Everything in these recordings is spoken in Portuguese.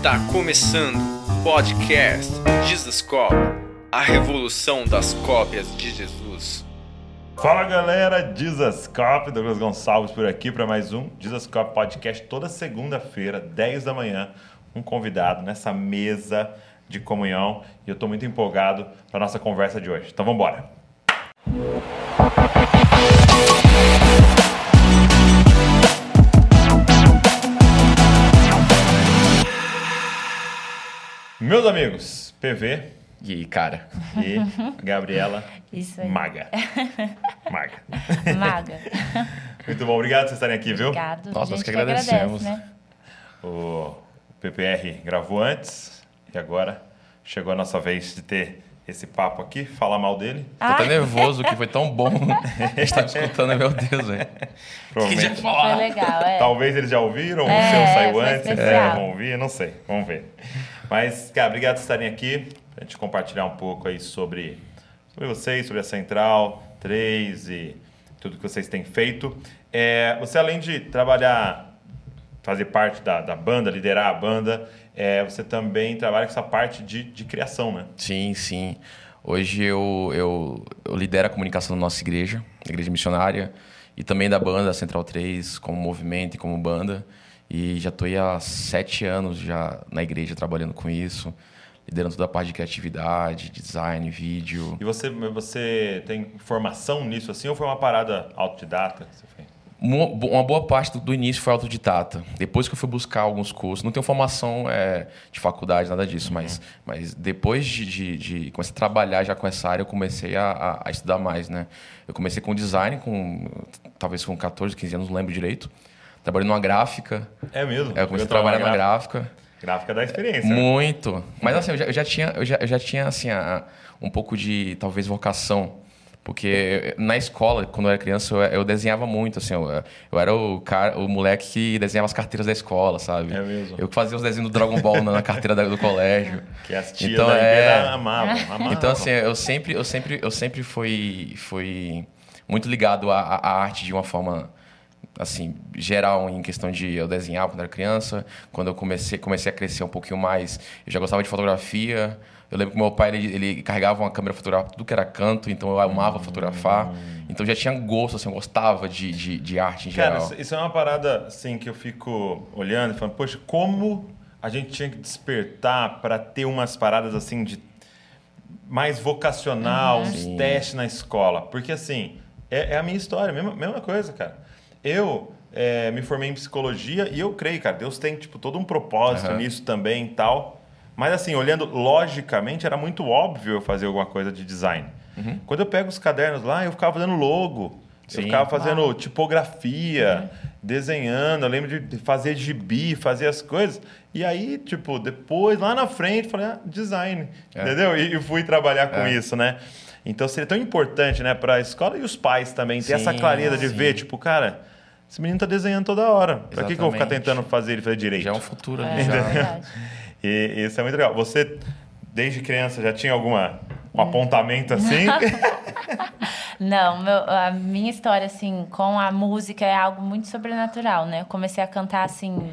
Está começando o podcast Jesus Cop, a revolução das cópias de Jesus. Fala galera, Jesus Cop, Douglas Gonçalves por aqui para mais um Jesus Cop Podcast toda segunda-feira, 10 da manhã, um convidado nessa mesa de comunhão e eu estou muito empolgado para nossa conversa de hoje. Então vamos embora. Meus amigos, PV E cara, e Gabriela Isso aí. Maga. Maga. Maga. Muito bom, obrigado por vocês estarem aqui, viu? Obrigado. Nós gente que agradece, agradecemos. né? O PPR gravou antes e agora chegou a nossa vez de ter esse papo aqui, falar mal dele. tô até nervoso que foi tão bom estar escutando, meu Deus, velho. Que Provavelmente. já foi falar. legal, é. Talvez eles já ouviram, o É, seu saiu antes, especial. é, vão ouvir, não sei, vamos ver. Mas, cara, obrigado por estarem aqui, pra gente compartilhar um pouco aí sobre, sobre vocês, sobre a Central 3 e tudo que vocês têm feito. É, você, além de trabalhar, fazer parte da, da banda, liderar a banda, é, você também trabalha com essa parte de, de criação, né? Sim, sim. Hoje eu, eu, eu lidero a comunicação da nossa igreja, a igreja missionária, e também da banda Central 3, como movimento e como banda. E já estou há sete anos já na igreja trabalhando com isso, liderando toda a parte de criatividade, design, vídeo. E você, você tem formação nisso assim ou foi uma parada autodidata que você fez? Uma boa parte do, início foi autodidata. Depois que eu fui buscar alguns cursos, não tenho formação é, de faculdade, nada disso, mas, mas depois de, de, de começar a trabalhar já com essa área, eu comecei a, a- a estudar mais, né? Eu comecei com design, com talvez com 14, 15 anos, não lembro direito. Trabalhei numa gráfica, É mesmo? aí eu comecei a trabalhar na gráfica. Gráfica da experiência. né? Muito. Mas assim, eu já, eu já tinha, eu já, eu já tinha assim, a- um pouco de, talvez, vocação. Porque na escola, quando eu era criança, eu, eu desenhava muito, assim. Eu, eu era o, cara, o moleque que desenhava as carteiras da escola, sabe? É mesmo? Eu que fazia os desenhos do Dragon Ball na, na carteira da- do colégio. Que as tias Então, da é- amavam, amavam. Então, assim, eu sempre, eu sempre, eu sempre fui, fui muito ligado à, à arte de uma forma assim geral em questão de eu desenhar quando era criança. Quando eu comecei, comecei a crescer um pouquinho mais, eu já gostava de fotografia. Eu lembro que meu pai ele, ele carregava uma câmera fotográfica tudo que era canto, então eu amava fotografar. Então já tinha gosto, assim, eu gostava de, de, de arte em Cara, geral. isso- isso é uma parada assim que eu fico olhando e falando, poxa, como a gente tinha que despertar para ter umas paradas assim de mais vocacional, uns Sim. testes na escola. Porque assim, é, é a minha história, mesma, mesma coisa, cara. Eu é, me formei em psicologia e eu creio, cara, Deus tem tipo todo um propósito Aham. nisso também e tal. Mas assim, olhando logicamente, era muito óbvio eu fazer alguma coisa de design. Quando eu pego os cadernos lá, eu ficava fazendo logo. Eu Sim. ficava fazendo tipografia, desenhando. Eu lembro de fazer gibi, fazer as coisas. E aí, tipo, depois, lá na frente, falei, ah, design. É. Entendeu? E, e fui trabalhar com É. isso, né? Então seria tão importante, né, para a escola e os pais também ter essa Sim, clareza de sim. ver, tipo, cara, esse menino tá desenhando toda hora. Pra que, que eu vou ficar Exatamente. tentando fazer ele fazer direito? Já é um futuro É, ali, já. verdade. E isso é muito legal. Você, desde criança, já tinha alguma um apontamento assim? Não, meu- a minha história, assim, com a música é algo muito sobrenatural, né? Eu comecei a cantar, assim,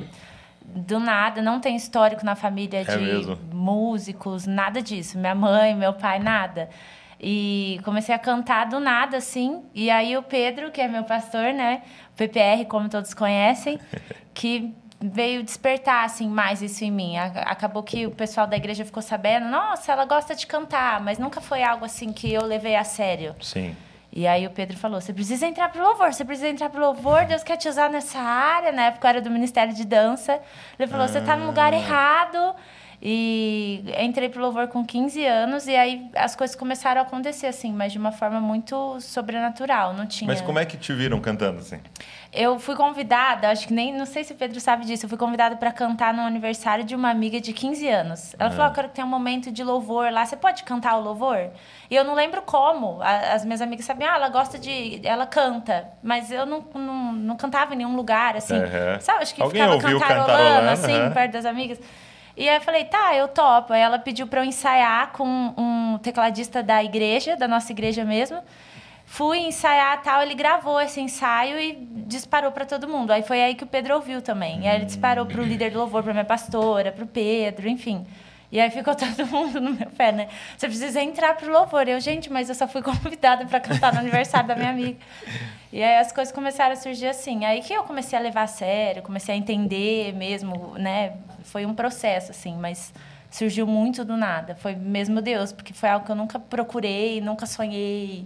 do nada. Não tem histórico na família de mesmo? músicos, nada disso. Minha mãe, meu pai, nada. E comecei a cantar do nada, assim. E aí o Pedro, que é meu pastor, né? PPR, como todos conhecem, que veio despertar, assim, mais isso em mim. Acabou que o pessoal da igreja ficou sabendo. Nossa, ela gosta de cantar. Mas nunca foi algo, assim, que eu levei a sério. Sim. E aí o Pedro falou: você precisa entrar pro louvor, você precisa entrar pro louvor, Deus quer te usar nessa área. Na época era do Ministério de Dança. Ele falou: você tá no lugar Ah. errado. E entrei pro louvor com 15 anos e aí as coisas começaram a acontecer assim, mas de uma forma muito sobrenatural, não tinha. Mas como é que te viram cantando assim? Eu fui convidada, acho que nem, não sei se o Pedro sabe disso, eu fui convidada para cantar no aniversário de uma amiga de 15 anos. Ela falou: ah, eu quero que tenha um momento de louvor lá, você pode cantar o louvor? E eu não lembro como. As minhas amigas sabiam, ah, ela gosta de. Ela canta, mas eu não, não, não cantava em nenhum lugar, assim. Aham. Sabe, acho que Alguém ficava cantarolando, cantarolando, assim, aham. perto das amigas. E aí eu falei, tá, eu topo. Aí ela pediu para eu ensaiar com um tecladista da igreja, da nossa igreja mesmo. Fui ensaiar tal, ele gravou esse ensaio e disparou para todo mundo. Aí foi aí que o Pedro ouviu também. E aí ele disparou pro líder do louvor, pra minha pastora, pro Pedro, enfim. E aí ficou todo mundo no meu pé, né? Você precisa entrar pro louvor. Eu, gente, mas eu só fui convidada para cantar no aniversário da minha amiga. E aí as coisas começaram a surgir assim. Aí que eu comecei a levar a sério, comecei a entender mesmo, né? Foi um processo, assim, mas surgiu muito do nada. Foi mesmo Deus, porque foi algo que eu nunca procurei, nunca sonhei,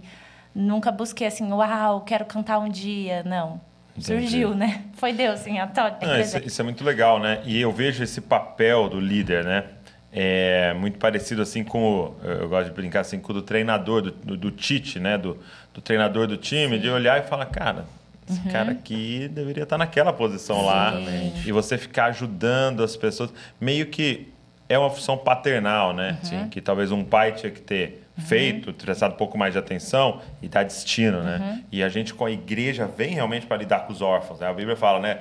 nunca busquei assim, uau, quero cantar um dia. Não. Entendi. Surgiu, né? Foi Deus, assim, a. Não, isso, isso é muito legal, né? E eu vejo esse papel do líder, né? É muito parecido assim com o, eu gosto de brincar assim com o do treinador do, do, do Tite, né? Do, do treinador do time, de olhar e falar, cara, esse cara aqui deveria estar naquela posição lá Sim. e você ficar ajudando as pessoas, meio que é uma função paternal, né? Que talvez um pai tinha que ter feito, prestado um pouco mais de atenção e dar destino, né? E a gente com a igreja vem realmente para lidar com os órfãos. Né? A Bíblia fala, né?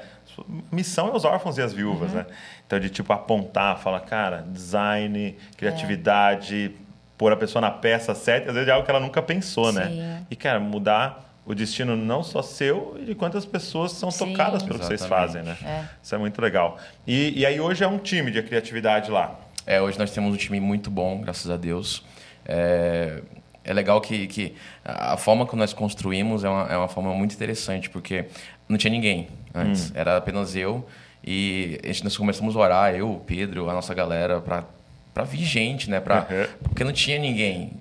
Missão é os órfãos e as viúvas, né? Então de tipo apontar, falar, cara, design, criatividade, pôr a pessoa na peça certa, às vezes é algo que ela nunca pensou, né? Sim. E cara, mudar o destino não só seu e de quantas pessoas são Sim. tocadas pelo que vocês Exatamente. fazem, né? É. Isso é muito legal. E, e aí hoje é um time de criatividade lá. É, hoje nós temos um time muito bom, graças a Deus. É, é legal que, que a forma que nós construímos é uma, é uma forma muito interessante, porque não tinha ninguém antes, era apenas eu. E a gente, nós começamos a orar, eu, o Pedro, a nossa galera, para para vir gente, né? Pra, Uhum. Porque não tinha ninguém.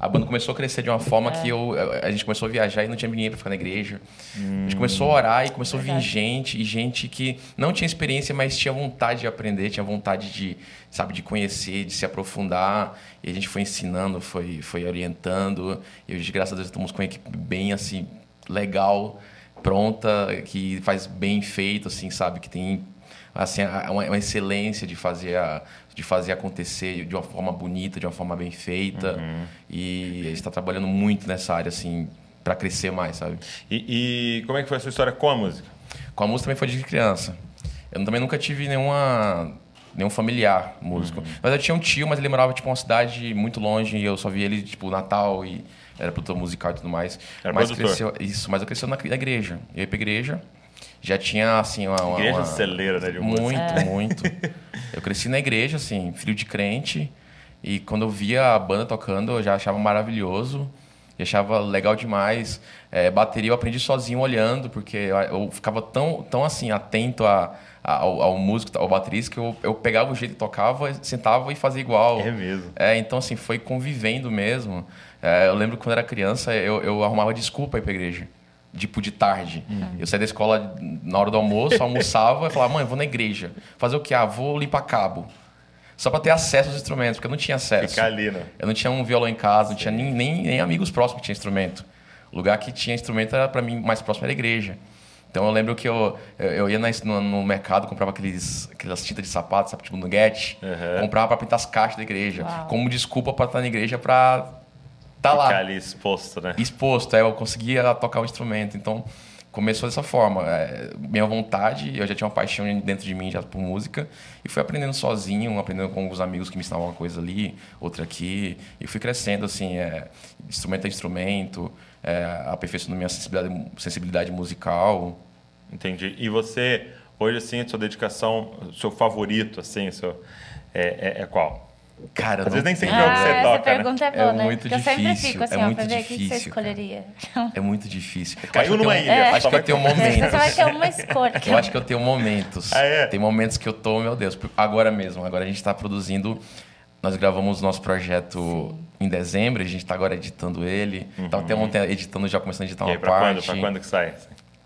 A banda começou a crescer de uma forma que eu, a gente começou a viajar e não tinha ninguém para ficar na igreja. A gente começou a orar e começou a vir Verdade. gente e gente que não tinha experiência, mas tinha vontade de aprender, tinha vontade de, sabe, de conhecer, de se aprofundar. E a gente foi ensinando, foi, foi orientando. E hoje, graças a Deus, estamos com uma equipe bem assim legal, pronta, que faz bem feito, assim, sabe, que tem assim uma, excelência de fazer a, de fazer acontecer de uma forma bonita, de uma forma bem feita. E a gente está trabalhando muito nessa área assim para crescer mais, sabe? E, e como é que foi a sua história com a música? Com a música também foi de criança. Eu também nunca tive nenhuma nenhum familiar músico. Mas eu tinha um tio, mas ele morava tipo uma cidade muito longe e eu só via ele tipo Natal e era produtor musical e tudo mais. Era mas produtor. cresceu isso, mas eu cresci na, na igreja. Eu ia pra igreja, já tinha assim uma, uma Igreja uma- celeira, né, de música. muito, muito. Eu cresci na igreja, assim, filho de crente. E quando eu via a banda tocando, eu já achava maravilhoso. E achava legal demais. É, bateria eu aprendi sozinho olhando, porque eu, eu ficava tão, tão assim, atento a, a- ao, ao músico, ao baterista, que eu, eu pegava o jeito que tocava, sentava e fazia igual. É mesmo. É, então assim, foi convivendo mesmo. É, eu lembro que quando era criança, eu, eu arrumava desculpa ir pra igreja. Tipo, de tarde. Eu saía da escola na hora do almoço, almoçava e falava, mãe, eu vou na igreja. Fazer o quê? Ah, vou limpar cabo. Só pra ter acesso aos instrumentos, porque eu não tinha acesso. Ficar ali, né? Eu não tinha um violão em casa, não tinha nem, nem, nem amigos próximos que tinham instrumento. O lugar que tinha instrumento era para mim mais próximo era a igreja. Então eu lembro que eu, eu ia no, no mercado, comprava aqueles, aquelas tintas de sapato, sabe, tipo Nugget, Uhum. comprava para pintar as caixas da igreja, Uau. como desculpa para estar na igreja para estar Ficar lá ali exposto, né? exposto, aí eu conseguia tocar o instrumento. Então, começou dessa forma. É, minha vontade, eu já tinha uma paixão dentro de mim já por música, e fui aprendendo sozinho, aprendendo com alguns amigos que me ensinavam uma coisa ali, outra aqui, e fui crescendo, assim, é, instrumento a instrumento, é, aperfeiçoando minha sensibilidade, sensibilidade musical. Entendi. E você, hoje, assim, a sua dedicação, seu favorito, assim, seu, é, é, é qual? Cara, Às não vezes nem sempre é o que Ah, você essa toca, né? pergunta é boa, É né? muito Porque eu sempre difícil, fico assim, é ó, muito pra ver o que você difícil, cara. escolheria. É muito difícil. Caiu Acho que eu numa tenho- ilha, é, Acho que eu tenho ter- momentos. Você vai ter uma escolha. Eu acho que eu tenho momentos. Ah, é? Tem momentos que eu tô, meu Deus, agora mesmo. Agora a gente está produzindo. Nós gravamos nosso projeto em dezembro, a gente está agora editando ele. Então até ontem editando, já começando a editar Uhum. E uma aí, pra quando? parte. Pra quando que sai?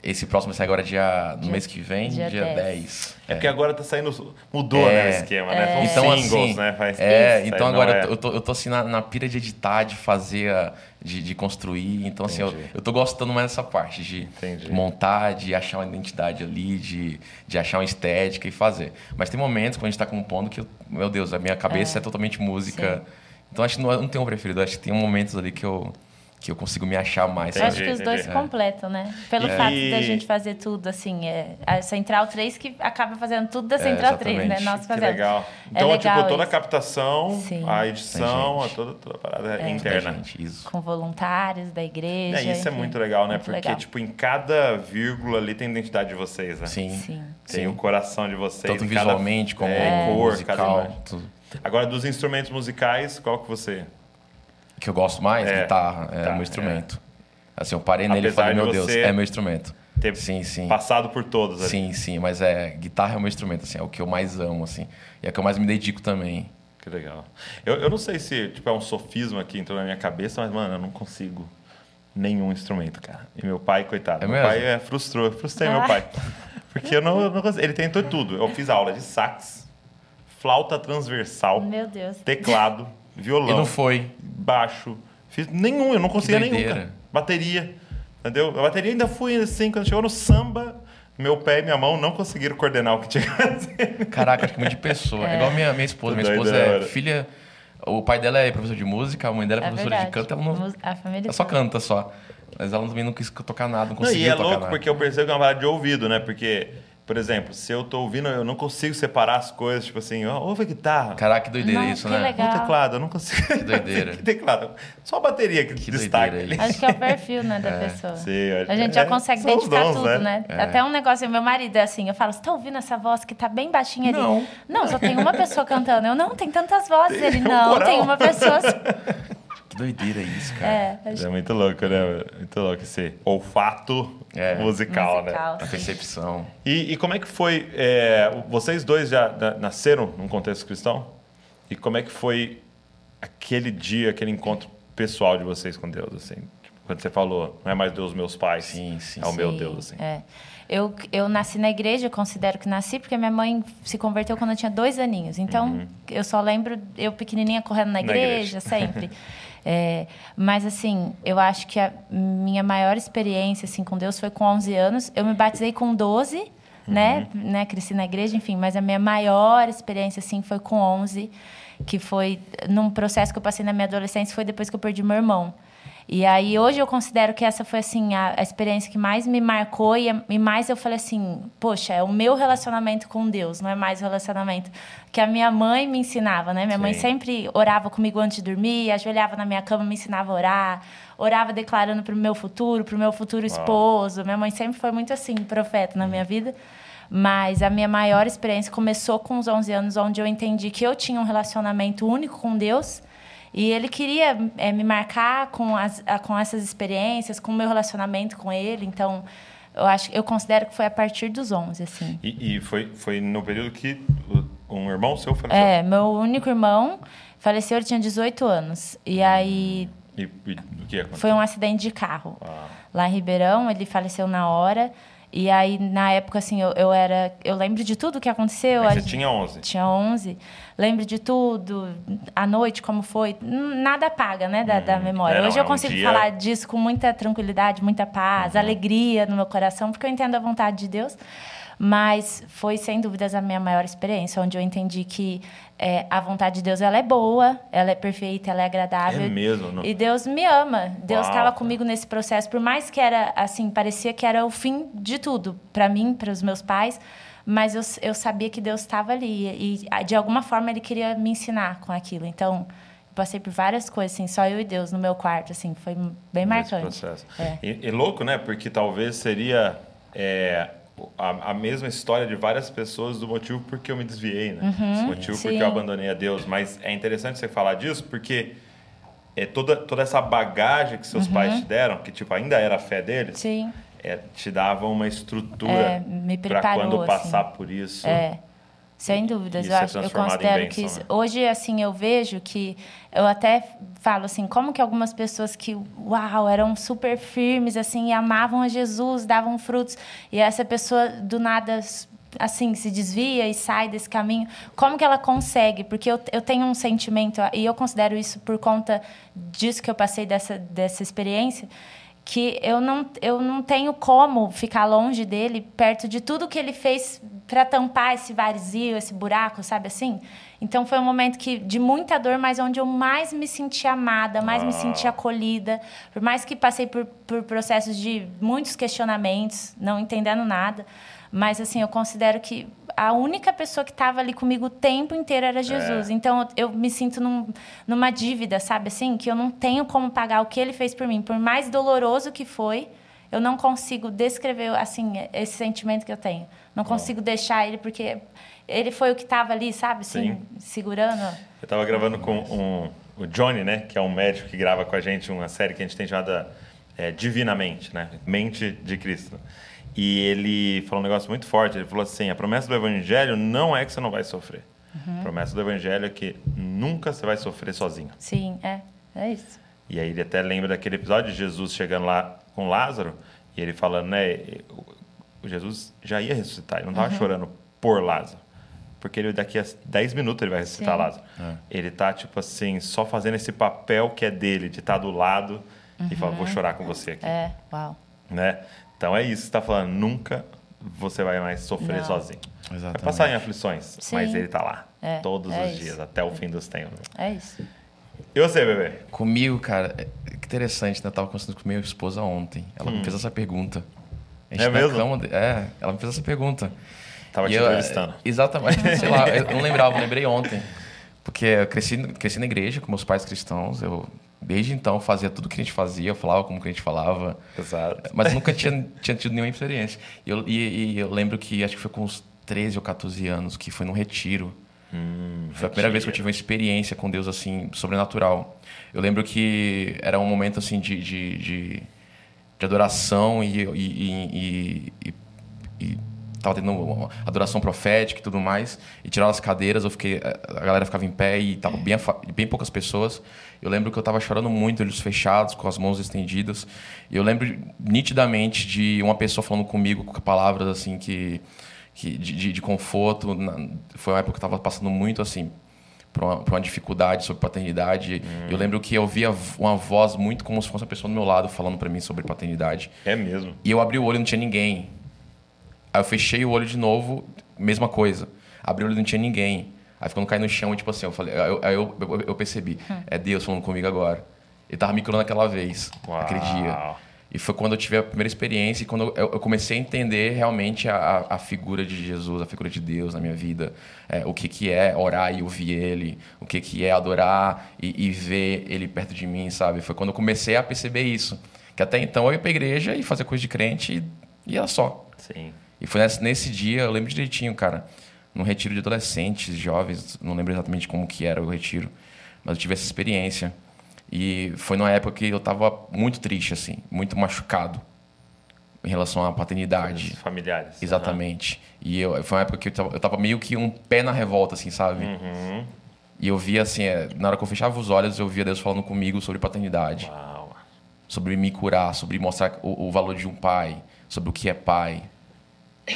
Esse próximo sai agora dia, no Dia- mês que vem, dia, dia 10. 10. É porque agora tá saindo. Mudou, É. né, o esquema, né? São Então, singles, assim, né? Faz- é, Isso, então agora é- eu, tô, eu tô assim na, na pira de editar, de fazer, de, de construir. Então, assim, eu, Entendi. eu tô gostando mais dessa parte de Entendi. montar, de achar uma identidade ali, de, de achar uma estética e fazer. Mas tem momentos quando a gente tá compondo que, eu- meu Deus, a minha cabeça é, totalmente música. Sim. Então acho que não, não tem um preferido, acho que tem momentos ali que eu, que eu consigo me achar mais. Eu Entendi, acho que os dois se completam, né? Pelo E- fato da gente fazer tudo, assim, é a Central 3 que acaba fazendo tudo da Central 3, né? Nós Que fazemos. legal. É Então, legal tipo, toda a captação, Sim. a edição, a gente. toda, toda a parada é interna. gente, isso. Com voluntários da igreja. É, isso é enfim. muito legal, né? Muito Porque, legal. tipo, em cada vírgula ali tem a identidade de vocês, né? Sim. Sim. Tem Sim. o coração de vocês. Tanto em cada- visualmente como é, cor, cada musical. imagem. tudo. Agora, dos instrumentos musicais, qual que você... que eu gosto mais, É, guitarra, é tá, meu instrumento. Assim, eu parei nele e Apesar falei, de meu Deus, é meu instrumento. ter Sim, sim. passado por todos ali. Sim, sim, mas é, guitarra é o meu instrumento, assim, é o que eu mais amo, assim. E é o que eu mais me dedico também. Que legal. Eu, eu não sei se tipo, é um sofisma que entrou na minha cabeça, mas, mano, eu não consigo nenhum instrumento, cara. E meu pai, coitado, É meu mesmo? pai é, frustrou, eu frustrei meu Ah. pai. Porque eu não, eu não consigo. Ele tentou tudo. Eu fiz aula de sax, flauta transversal, Meu Deus. teclado, violão, E não foi. baixo. Fiz nenhum, eu não conseguia nenhum. Cara. Bateria, entendeu? A bateria ainda fui assim, quando chegou no samba, meu pé e minha mão não conseguiram coordenar o que tinha que fazer. Caraca, acho que muito de pessoa. É. igual minha, minha esposa. Minha esposa é filha. O pai dela é professor de música, a mãe dela é É professora de verdade. canto, ela não. A família Ela só canta só. Mas ela também não quis tocar nada, não Não, conseguiu e é louco nada. porque eu percebo que é uma parada de ouvido, né? Porque, por exemplo, se eu tô ouvindo, eu não consigo separar as coisas, tipo assim, ó, ouve a guitarra. Caraca, que doideira Nossa, isso, que né? legal. O teclado, eu não consigo. Que doideira. que teclado? Só a bateria que, Que destaca. Acho que é o perfil, né, da pessoa. Sim, A gente que já é- consegue identificar dons, tudo, né? né? É. Até um negócio, meu marido é assim, eu falo, você tá ouvindo essa voz que tá bem baixinha ali? Não. Não, só tem uma pessoa cantando. Eu, não, tem tantas vozes. Ele, um não, coral. tem uma pessoa... Que doideira isso, cara. É, acho É muito louco, né? Muito louco esse olfato É. musical, né? musical, A sim. percepção. E, e como é que foi? é, vocês dois já na- nasceram num contexto cristão? E como é que foi aquele dia, aquele encontro pessoal de vocês com Deus? Assim, Tipo, quando você falou, não é mais Deus meus pais, Sim, sim, é o meu Sim, Deus, assim. É. Eu, eu nasci na igreja, eu considero que nasci, porque minha mãe se converteu quando eu tinha dois aninhos. Então, eu só lembro eu pequenininha correndo na Uhum. Na igreja, igreja. sempre. É, mas, assim, eu acho que a minha maior experiência assim, com Deus foi com 11 anos. Eu me batizei com 12, né? Uhum. né? Cresci na igreja, enfim. Mas a minha maior experiência, assim, foi com 11, que foi num processo que eu passei na minha adolescência, foi depois que eu perdi meu irmão. E aí hoje eu considero que essa foi assim a, a experiência que mais me marcou e, e mais eu falei assim, poxa, é o meu relacionamento com Deus, não é mais o relacionamento que a minha mãe me ensinava, né? Minha mãe Sim. sempre orava comigo antes de dormir, ajoelhava na minha cama, me ensinava a orar, orava declarando para o meu futuro, para o meu futuro esposo. Minha mãe sempre foi muito assim, profeta na minha vida. Mas a minha maior experiência começou com os 11 anos, onde eu entendi que eu tinha um relacionamento único com Deus e ele queria eh, me marcar com, as, a- com essas experiências, com o meu relacionamento com ele. Então, eu acho, eu considero que foi a partir dos 11, assim. E, e foi, foi no período que o- um irmão seu faleceu? É, meu único irmão faleceu, ele tinha 18 anos. E aí E, e o que aconteceu? foi um acidente de carro. Ah. Lá em Ribeirão, ele faleceu na hora. E aí, na época, assim, eu, eu era... Eu lembro de tudo que aconteceu. Aí A você gente- tinha 11. Tinha 11. Lembro de tudo. A noite, como foi. Hum, Nada apaga, né, da, da memória. É, não, Hoje é eu um consigo dia- Uhum. falar disso com muita tranquilidade, muita paz, alegria no meu coração, porque eu entendo a vontade de Deus. Mas foi, sem dúvidas, a minha maior experiência, onde eu entendi que é, a vontade de Deus ela é boa, ela é perfeita, ela é agradável. É mesmo, não- E Deus me ama. Deus estava comigo nesse processo, por mais que era assim, parecia que era o fim de tudo para mim, para os meus pais, mas eu, eu sabia que Deus estava ali e de alguma forma ele queria me ensinar com aquilo. Então, passei por várias coisas assim, só eu e Deus no meu quarto, assim, foi bem marcante. processo. É. E, e louco, né? Porque talvez seria é, a, a mesma história de várias pessoas do motivo porque eu me desviei, né? Motivo Uhum. sim. porque eu abandonei a Deus. Mas é interessante você falar disso porque é toda, toda essa bagagem que seus pais te deram, que tipo ainda era a fé deles, Uhum. Sim. É, te dava uma estrutura É, para quando assim. passar por isso. É. Sem dúvidas, eu acho, eu considero bênção, que isso, né? hoje assim eu vejo que eu até falo assim, como que algumas pessoas que uau, eram super firmes assim e amavam a Jesus, davam frutos, e essa pessoa do nada assim se desvia e sai desse caminho, como que ela consegue? Porque eu, eu tenho um sentimento e eu considero isso por conta disso que eu passei dessa dessa experiência, que eu não, eu não tenho como ficar longe dele, perto de tudo que ele fez para tampar esse vazio, esse buraco, sabe assim? Então foi um momento que de muita dor, mas onde eu mais me senti amada, mais me senti acolhida. Por mais que passei por, por processos de muitos questionamentos, não entendendo nada, mas assim, eu considero que a única pessoa que estava ali comigo o tempo inteiro era Jesus. É. Então eu me sinto num, numa dívida, sabe assim, que eu não tenho como pagar o que ele fez por mim, por mais doloroso que foi. Eu não consigo descrever assim esse sentimento que eu tenho. Não consigo deixar ele porque ele foi o que estava ali, sabe, assim, Sim. segurando. Eu estava gravando com um, o Johnny, né, que é um médico que grava com a gente uma série que a gente tem chamada é, Divinamente, né, Mente de Cristo. E ele falou um negócio muito forte. Ele falou assim: a promessa do Evangelho não é que você não vai sofrer. Uhum. A promessa do Evangelho é que nunca você vai sofrer sozinho. Sim, é. É isso. E aí ele até lembra daquele episódio de Jesus chegando lá com Lázaro e ele falando, né? O Jesus já ia ressuscitar, ele não estava uhum. chorando por Lázaro. Porque ele daqui a 10 minutos ele vai ressuscitar Sim. Lázaro. É. Ele tá, tipo assim, só fazendo esse papel que é dele, de estar tá do lado uhum. e falar, vou chorar com você aqui. É, uau. Né? Então é isso está falando. Nunca você vai mais sofrer Não. sozinho. Exatamente. Vai passar em aflições, Sim. mas ele está lá. É, todos é os isso. dias, até o fim dos tempos. É isso. E você, bebê? Comigo, cara, é, que interessante, né? Eu tava conversando com minha esposa ontem. Ela hum. me fez essa pergunta. é mesmo? Cama, é, ela me fez essa pergunta. Tava e te eu, entrevistando. Exatamente, sei lá, eu não lembrava, eu lembrei ontem. Porque eu cresci, cresci na igreja com meus pais cristãos, eu Desde então, fazia tudo que a gente fazia, falava como que a gente falava. Exato. Mas nunca tinha, tinha tido nenhuma experiência. E eu, e, e eu lembro que, acho que foi com uns 13 ou 14 anos, que foi num retiro. Hum, foi a primeira vez que eu tive uma experiência com Deus, assim, sobrenatural. Eu lembro que era um momento, assim, de, de, de, de adoração e, e, e, e tava tendo uma adoração profética e tudo mais, e tiraram as cadeiras, eu fiquei, a galera ficava em pé e tava bem, bem poucas pessoas. Eu lembro que eu estava chorando muito, olhos fechados, com as mãos estendidas. E eu lembro nitidamente de uma pessoa falando comigo com palavras assim que, que de, de, de conforto. Foi uma época que eu estava passando muito assim por uma, uma, dificuldade sobre paternidade. Hum. Eu lembro que eu ouvia uma voz muito como se fosse uma pessoa do meu lado falando para mim sobre paternidade. É mesmo. E eu abri o olho e não tinha ninguém. Aí eu fechei o olho de novo, mesma coisa. Abri o olho e não tinha ninguém. Aí quando cai no chão, tipo assim, eu falei, aí eu, eu, eu, eu, percebi, hum. é Deus falando comigo agora. Ele tava me curando aquela vez, Uau. aquele dia. E foi quando eu tive a primeira experiência e quando eu, eu comecei a entender realmente a, a, figura de Jesus, a figura de Deus na minha vida. É, o que, que é orar e ouvir Ele, o que, que é adorar e, e, ver Ele perto de mim, sabe? Foi quando eu comecei a perceber isso. Que até então eu ia pra igreja e fazia coisa de crente e, e era só. Sim. E foi nesse, dia, eu lembro direitinho, cara num retiro de adolescentes, jovens, não lembro exatamente como que era o retiro, mas eu tive essa experiência. E foi numa época que eu estava muito triste, assim, muito machucado em relação à paternidade. Os familiares. Exatamente. Uhum. E eu, foi uma época que eu estava eu tava meio que um pé na revolta, assim, sabe? Uhum. E eu via, assim, é, na hora que eu fechava os olhos, eu via Deus falando comigo sobre paternidade. Uau. Sobre me curar, sobre mostrar o, o valor de um pai, sobre o que é pai.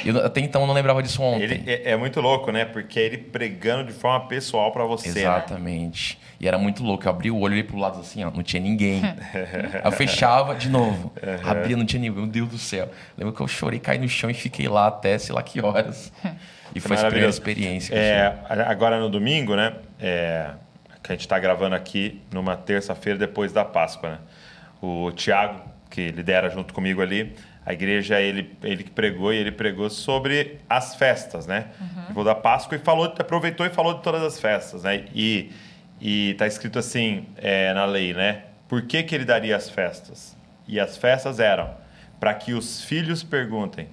Eu até então não lembrava disso ontem. Ele é, é, muito louco, né? Porque é ele pregando de forma pessoal para você. Né? Exatamente. Né? E era muito louco. Eu abri o olho e pro lado assim, ó, não tinha ninguém. Eu fechava de novo. Abria, não tinha ninguém. Meu Deus do céu. Lembro que eu chorei, caí no chão e fiquei lá até sei lá que horas. E foi a primeira experiência. É, agora no domingo, né? É, que a gente está gravando aqui numa terça-feira depois da Páscoa, né? O Tiago, que lidera junto comigo ali, a igreja ele ele que pregou e ele pregou sobre as festas, né? Uhum. Falou da Páscoa e falou aproveitou e falou de todas as festas, né? E e está escrito assim é, na lei, né? Por que que ele daria as festas? E as festas eram para que os filhos perguntem,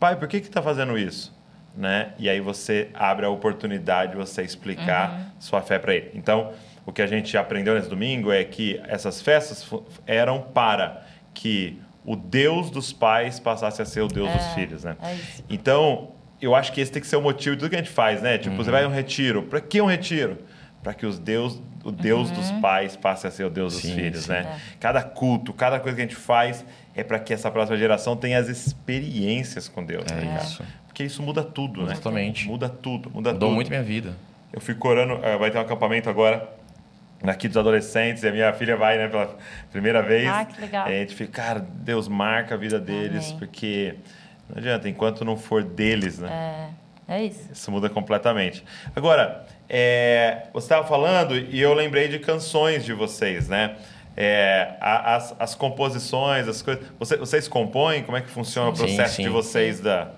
pai, por que que está fazendo isso? Né? E aí você abre a oportunidade de você explicar uhum. sua fé para ele. Então, o que a gente aprendeu nesse domingo é que essas festas eram para que o Deus dos pais passasse a ser o Deus é, dos filhos, né? É então, eu acho que esse tem que ser o motivo de tudo que a gente faz, né? Tipo, uhum. você vai a um retiro. Para que um retiro? Para que os Deus, o Deus uhum. dos pais passe a ser o Deus sim, dos filhos, sim, né? É. Cada culto, cada coisa que a gente faz é para que essa próxima geração tenha as experiências com Deus, é né, isso. Porque isso muda tudo, né? Exatamente. Muda tudo, muda Mudou tudo. muito minha vida. Eu fico orando, eh, vai ter um acampamento agora aqui dos adolescentes, e a minha filha vai, né, pela primeira vez. Ah, que legal. E a gente fica, cara, Deus marca a vida deles, Amém. porque não adianta, enquanto não for deles, né? É, é isso. Isso muda completamente. Agora, é, você estava falando e eu lembrei de canções de vocês, né? É, as, as composições, as coisas. Você- vocês compõem? Como é que funciona o Sim, processo sim. de vocês da.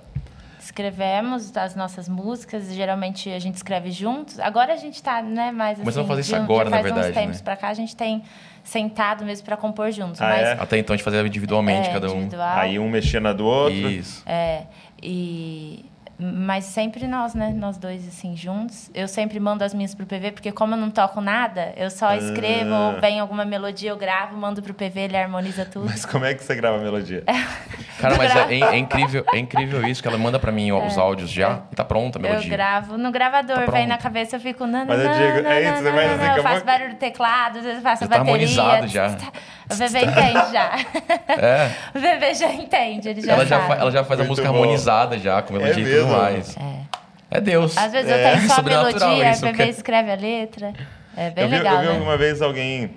Escrevemos as nossas músicas, geralmente a gente escreve juntos. Agora a gente tá, né, mais Começamos assim, a fazer isso de um- agora, já na faz verdade, uns tempos né? pra cá a gente tem sentado mesmo pra compor juntos, Ah, mas é? Até então a gente fazia individualmente, é, cada um. individual. Aí um mexia na do outro. Isso. É, e mas sempre nós, né, nós dois assim juntos. Eu sempre mando as minhas pro PV, porque como eu não toco nada, eu só escrevo, Ah. ou vem alguma melodia, eu gravo, mando pro PV, ele harmoniza tudo. Mas como é que você grava a melodia? Cara, mas é, é incrível, é incrível isso, que ela manda pra mim os áudios já e tá pronta a É. Eu melodia. gravo no gravador, Tá vem na cabeça, eu fico Mas eu digo, é isso, você assim, eu faço barulho do teclado, às vezes eu faço a tá bateria. harmonizado já. O bebê entende já. É, O bebê já entende, ele já ela já, sabe. fa- ela já faz a Muito música bom. harmonizada já, com melodia e tudo mais. É. É Deus. Às vezes É, eu tenho só a melodia, o bebê que- escreve a letra. É bem eu vi, legal, eu vi né? alguma vez alguém.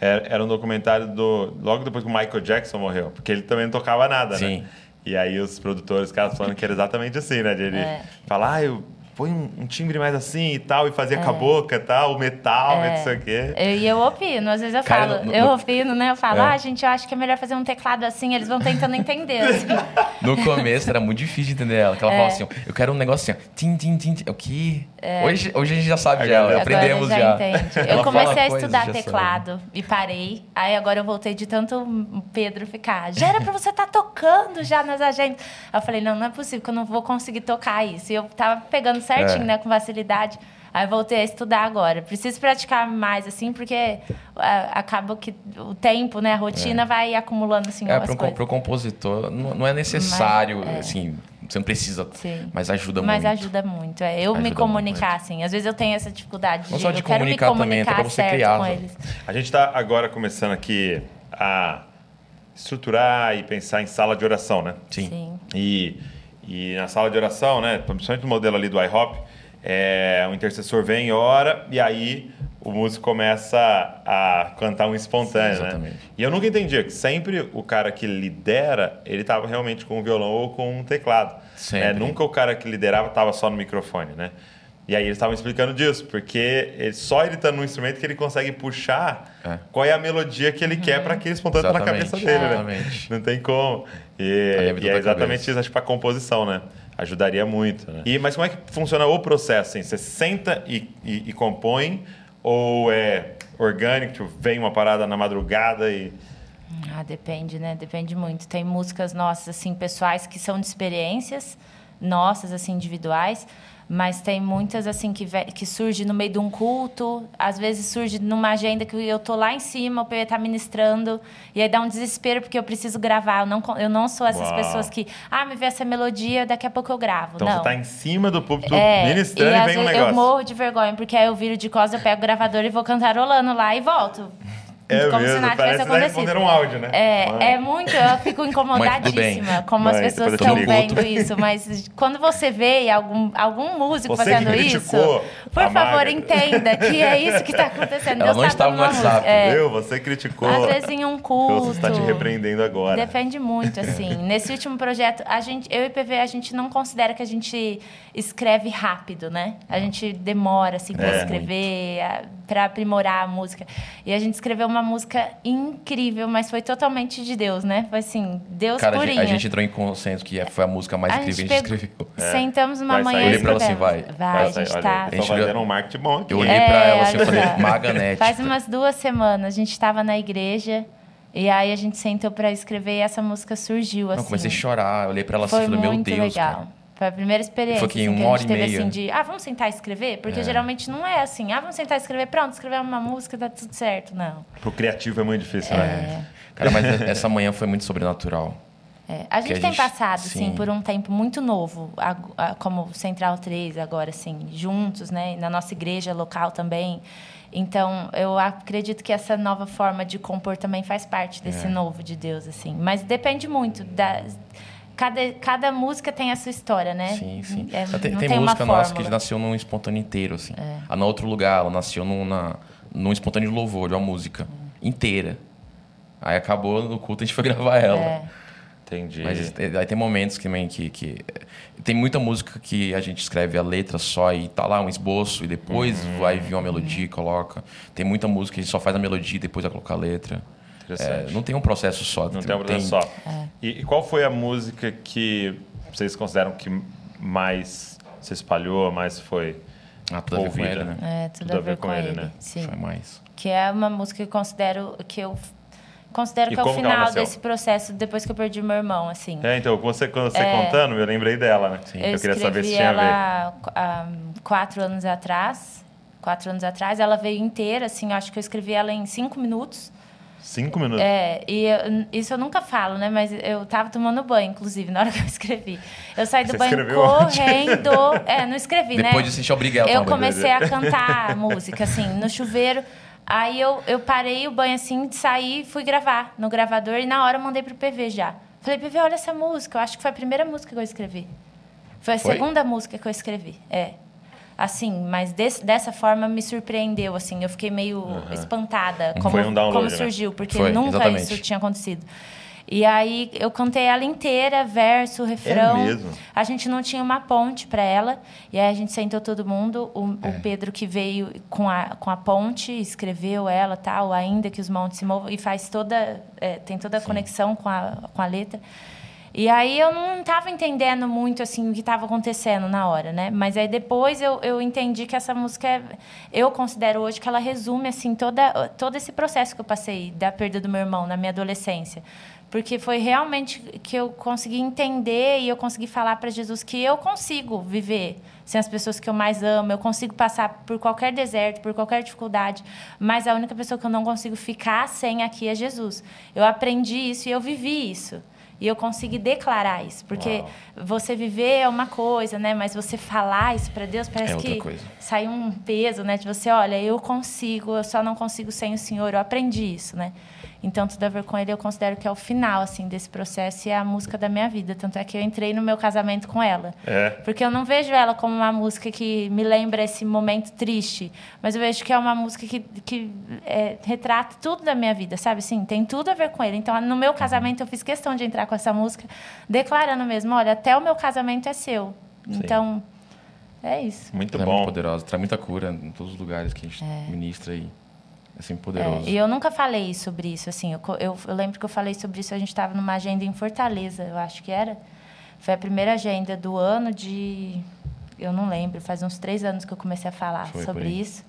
Era, era um documentário do. Logo depois que o Michael Jackson morreu. Porque ele também não tocava nada, Sim. né? E aí os produtores, os caras falando que era exatamente assim, né? De ele É. falar, ah, eu põe um, um timbre mais assim e tal, e fazia com a boca e tal, o metal, É. não sei o quê. E eu opino, às vezes eu Cara, falo, no- eu no- opino, né? Eu falo, É. ah, gente, eu acho que é melhor fazer um teclado assim, eles vão tentando entender. assim. No começo era muito difícil de entender ela. Que ela É. falava assim, eu quero um negócio assim, ó, tim, tim, tim, tim. O que? Hoje, hoje a gente já sabe A já, galera- aprendemos agora já. já. entende. Eu comecei a estudar sabe. teclado e parei. Aí agora eu voltei de tanto o Pedro ficar. Já era pra você estar tocando já nas agendas. Aí eu falei, não, não é possível que eu não vou conseguir tocar isso. E eu tava pegando certinho, É. né, com facilidade. Aí eu voltei a estudar agora. Preciso praticar mais, assim, porque ah, acaba que o tempo, né, a rotina vai acumulando, assim, É, um, coisas. pro compositor, não, não é necessário, Mas, é. assim, você não precisa, Sim. mas ajuda Mas muito. ajuda muito. É, eu me Ajuda comunicar, muito. assim. Às vezes eu tenho essa dificuldade Não de, só de eu quero me comunicar também, comunicar até pra você criar, com sabe? eles. A gente está agora começando aqui a estruturar e pensar em sala de oração, né? Sim. Sim. E, e na sala de oração, né, principalmente no modelo ali do IHOP, é, o intercessor vem, ora, e aí o músico começa a cantar um espontâneo, Sim, né? exatamente. E eu nunca entendia que sempre o cara que lidera, ele estava realmente com um violão ou com um teclado. Sempre. né? Nunca o cara que liderava estava só no microfone, né? E aí eles estavam explicando disso, porque ele, só ele estando no instrumento que ele consegue puxar É. qual é a melodia que ele quer para aquele espontâneo tá na cabeça dele, né? exatamente. Não tem como. E, é e é exatamente cabeça. isso, acho que para composição, né? Ajudaria muito. Né? E, mas como é que funciona o processo? Assim? Você senta e, e, e compõe? Ou é orgânico, tipo, vem uma parada na madrugada e. Ah, depende, né? Depende muito. Tem músicas nossas, assim, pessoais que são de experiências nossas, assim, individuais. Mas tem muitas, assim, que, que surge no meio de um culto. Às vezes surge numa agenda que eu tô lá em cima, o PE tá ministrando. E aí dá um desespero, porque eu preciso gravar. Eu não, eu não sou essas Uau. pessoas que... Ah, me vê essa melodia, daqui a pouco eu gravo. Então não. você tá em cima do púlpito É, ministrando e, às vem um vezes negócio. Eu morro de vergonha, porque aí eu viro de costas, eu pego o gravador e vou cantarolando lá e volto. É como se mesmo, nada parece tivesse tá acontecido. um áudio, né? É, Mãe. é muito, eu fico incomodadíssima como Mãe, as pessoas estão vendo isso, mas quando você vê algum, algum músico Você fazendo isso, por favor, entenda que é isso que está acontecendo. Ela Deus não tá estava no WhatsApp. É, Viu? Você criticou. às vezes em um culto. Você está te repreendendo agora. Depende muito, assim. Nesse último projeto, a gente, eu e PV, a gente não considera que a gente escreve rápido, né? A gente demora, assim, para É, escrever, para aprimorar a música. E a gente escreveu uma música incrível, mas foi totalmente de Deus, né? Foi assim, Deus Cara, a purinho. gente, a gente entrou em consenso que é- foi a música mais A incrível que a gente escreveu. Sentamos uma Vai manhã e Olhei pra ela assim, escrevemos. vai. Vai, a gente olha, tá... Eles estão A gente fazendo um marketing bom aqui. Eu olhei É, pra ela assim, eu olha. falei, Maganete. Faz umas duas semanas, a gente estava na igreja e aí a gente sentou para escrever e essa música surgiu, assim. Não, comecei a chorar, eu olhei pra ela assim e falei, meu Deus, legal. cara. Foi a primeira experiência Foi que assim, que uma a hora gente e teve meia. assim de, ah, vamos sentar e escrever? Porque É. geralmente não é assim, ah, vamos sentar e escrever, pronto, escrever uma música, tá tudo certo. Não. Pro criativo é muito difícil, né? Cara, mas essa manhã foi muito sobrenatural. É, a gente a tem gente- passado, assim, sim. por um tempo muito novo, ag- a- como Central 3 agora, assim, juntos, né? Na nossa igreja local também. Então, eu acredito que essa nova forma de compor também faz parte desse É. novo de Deus, assim. Mas depende muito da... Cada, cada música tem a sua história, né? Sim, sim. É, tem não tem tem uma música nossa que. É. nasceu num espontâneo inteiro, assim. A na outro lugar, ela nasceu num, na, num espontâneo de louvor, de uma música inteira. Aí acabou no culto, a gente foi gravar ela. É. Entendi. Mas é, aí tem momentos que, também que, que. Tem muita música que a gente escreve a letra só e tá lá um esboço e depois Uhum. vai vir uma melodia e coloca. Tem muita música que a gente só faz a melodia e depois vai colocar a letra. Interessante. É, não tem um processo só. Não tem um processo só. É. E, e qual foi a música que vocês consideram que mais se espalhou, mais foi Ah, tudo a ver com ouvida? ele, né? É, tudo, a ver com, ele. né? Sim. Foi mais. Que é uma música que eu considero que eu considero E que é o ela final desse processo depois que eu perdi meu irmão, assim. É, então, você, quando você contando, eu lembrei dela, né? Eu, Eu, queria saber se tinha a ver. ela há quatro anos atrás. Quatro anos atrás. Ela veio inteira, assim, acho que eu escrevi ela em cinco minutos. Cinco minutos. É, e eu- isso eu nunca falo, né? Mas eu tava tomando banho, inclusive, na hora que eu escrevi. Eu saí do Você banho escreveu onde? correndo. É, não escrevi, né? Depois disso, a gente obriga ela a Eu comecei a cantar a música, assim, no chuveiro. Aí eu, eu parei o banho, assim, saí e fui gravar no gravador. E na hora eu mandei pro PV já. Falei, PV, olha essa música. Eu acho que foi a primeira música que eu escrevi. Foi a Foi? segunda música que eu escrevi. É. Assim, mas desse- dessa forma me surpreendeu, assim. Eu fiquei meio espantada como, um download, como né? surgiu, porque Foi, nunca exatamente. isso tinha acontecido. E aí eu cantei ela inteira, verso, refrão. É mesmo? A gente não tinha uma ponte para ela. E aí a gente sentou todo mundo. O, É. o Pedro que veio com a, com a ponte, escreveu ela, tal, ainda que os montes se movam. E faz toda... é, tem toda a conexão com a, com a letra. E aí eu não estava entendendo muito assim o que estava acontecendo na hora, né? Mas aí depois eu, eu entendi que essa música é, eu considero hoje que ela resume assim toda todo esse processo que eu passei da perda do meu irmão na minha adolescência. Porque foi realmente que eu consegui entender e eu consegui falar para Jesus que eu consigo viver sem as pessoas que eu mais amo, eu consigo passar por qualquer deserto, por qualquer dificuldade, mas a única pessoa que eu não consigo ficar sem aqui é Jesus. Eu aprendi isso e eu vivi isso. E eu consegui declarar isso, porque você viver é uma coisa, né? Mas você falar isso para Deus parece É que coisa. sai um peso, né? De você, olha, eu consigo, eu só não consigo sem o Senhor. Eu aprendi isso, né? Então, tudo a ver com ele, eu considero que é o final, assim, desse processo e é a música da minha vida. Tanto é que eu entrei no meu casamento com ela. É. Porque eu não vejo ela como uma música que me lembra esse momento triste, mas eu vejo que é uma música que, que é, retrata tudo da minha vida, sabe? Assim, tem tudo a ver com ele. Então, no meu casamento, eu fiz questão de entrar com essa música, declarando mesmo: olha, até o meu casamento é seu. Então, é isso. Muito Ela é bom. muito poderosa, traz muita cura em todos os lugares que a gente ministra e sempre poderoso. É, e eu nunca falei sobre isso, assim. Eu, eu, eu lembro que eu falei sobre isso, a gente estava numa agenda em Fortaleza, eu acho que era. Foi a primeira agenda do ano de. Eu não lembro, faz uns três anos que eu comecei a falar Foi sobre isso.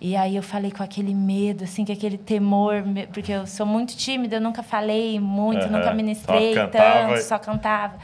E aí eu falei com aquele medo, assim, com aquele temor, porque eu sou muito tímida, eu nunca falei muito, nunca ministrei Só cantava tanto, só cantava.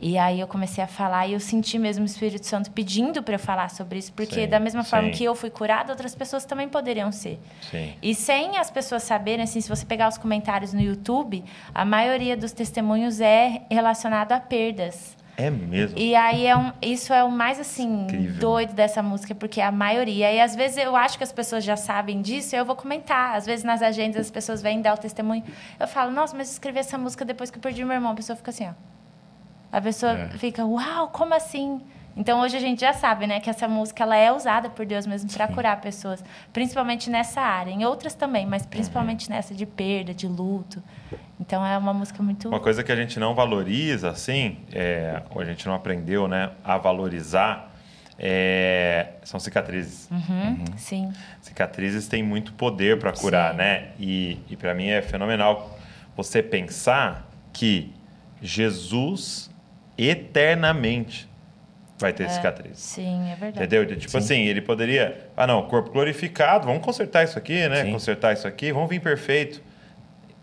E aí eu comecei a falar e eu senti mesmo o Espírito Santo pedindo para eu falar sobre isso, porque Sim, da mesma forma sim. que eu fui curada, outras pessoas também poderiam ser. Sim. E sem as pessoas saberem, assim, se você pegar os comentários no YouTube, a maioria dos testemunhos é relacionado a perdas. É mesmo. E aí é um, isso é o mais assim Incrível. doido dessa música, porque a maioria. E às vezes eu acho que as pessoas já sabem disso, e eu vou comentar. Às vezes nas agendas as pessoas vêm dar o testemunho. Eu falo, nossa, mas eu escrevi essa música depois que eu perdi meu irmão. A pessoa fica assim, ó. A pessoa É. fica, uau, como assim? Então hoje a gente já sabe, né, que essa música ela é usada por Deus mesmo para curar pessoas, principalmente nessa área, em outras também, mas principalmente nessa de perda, de luto. Então é uma música muito Uma coisa que a gente não valoriza, assim, é, ou a gente não aprendeu né, a valorizar, é, são cicatrizes. Uhum, sim. Cicatrizes têm muito poder para curar, Sim. né? E, e para mim é fenomenal você pensar que Jesus eternamente vai ter cicatrizes. Sim, é verdade. Entendeu? De, Tipo Sim. assim, ele poderia. Ah, não, corpo glorificado, vamos consertar isso aqui, né? Sim. Consertar isso aqui, vamos vir perfeito.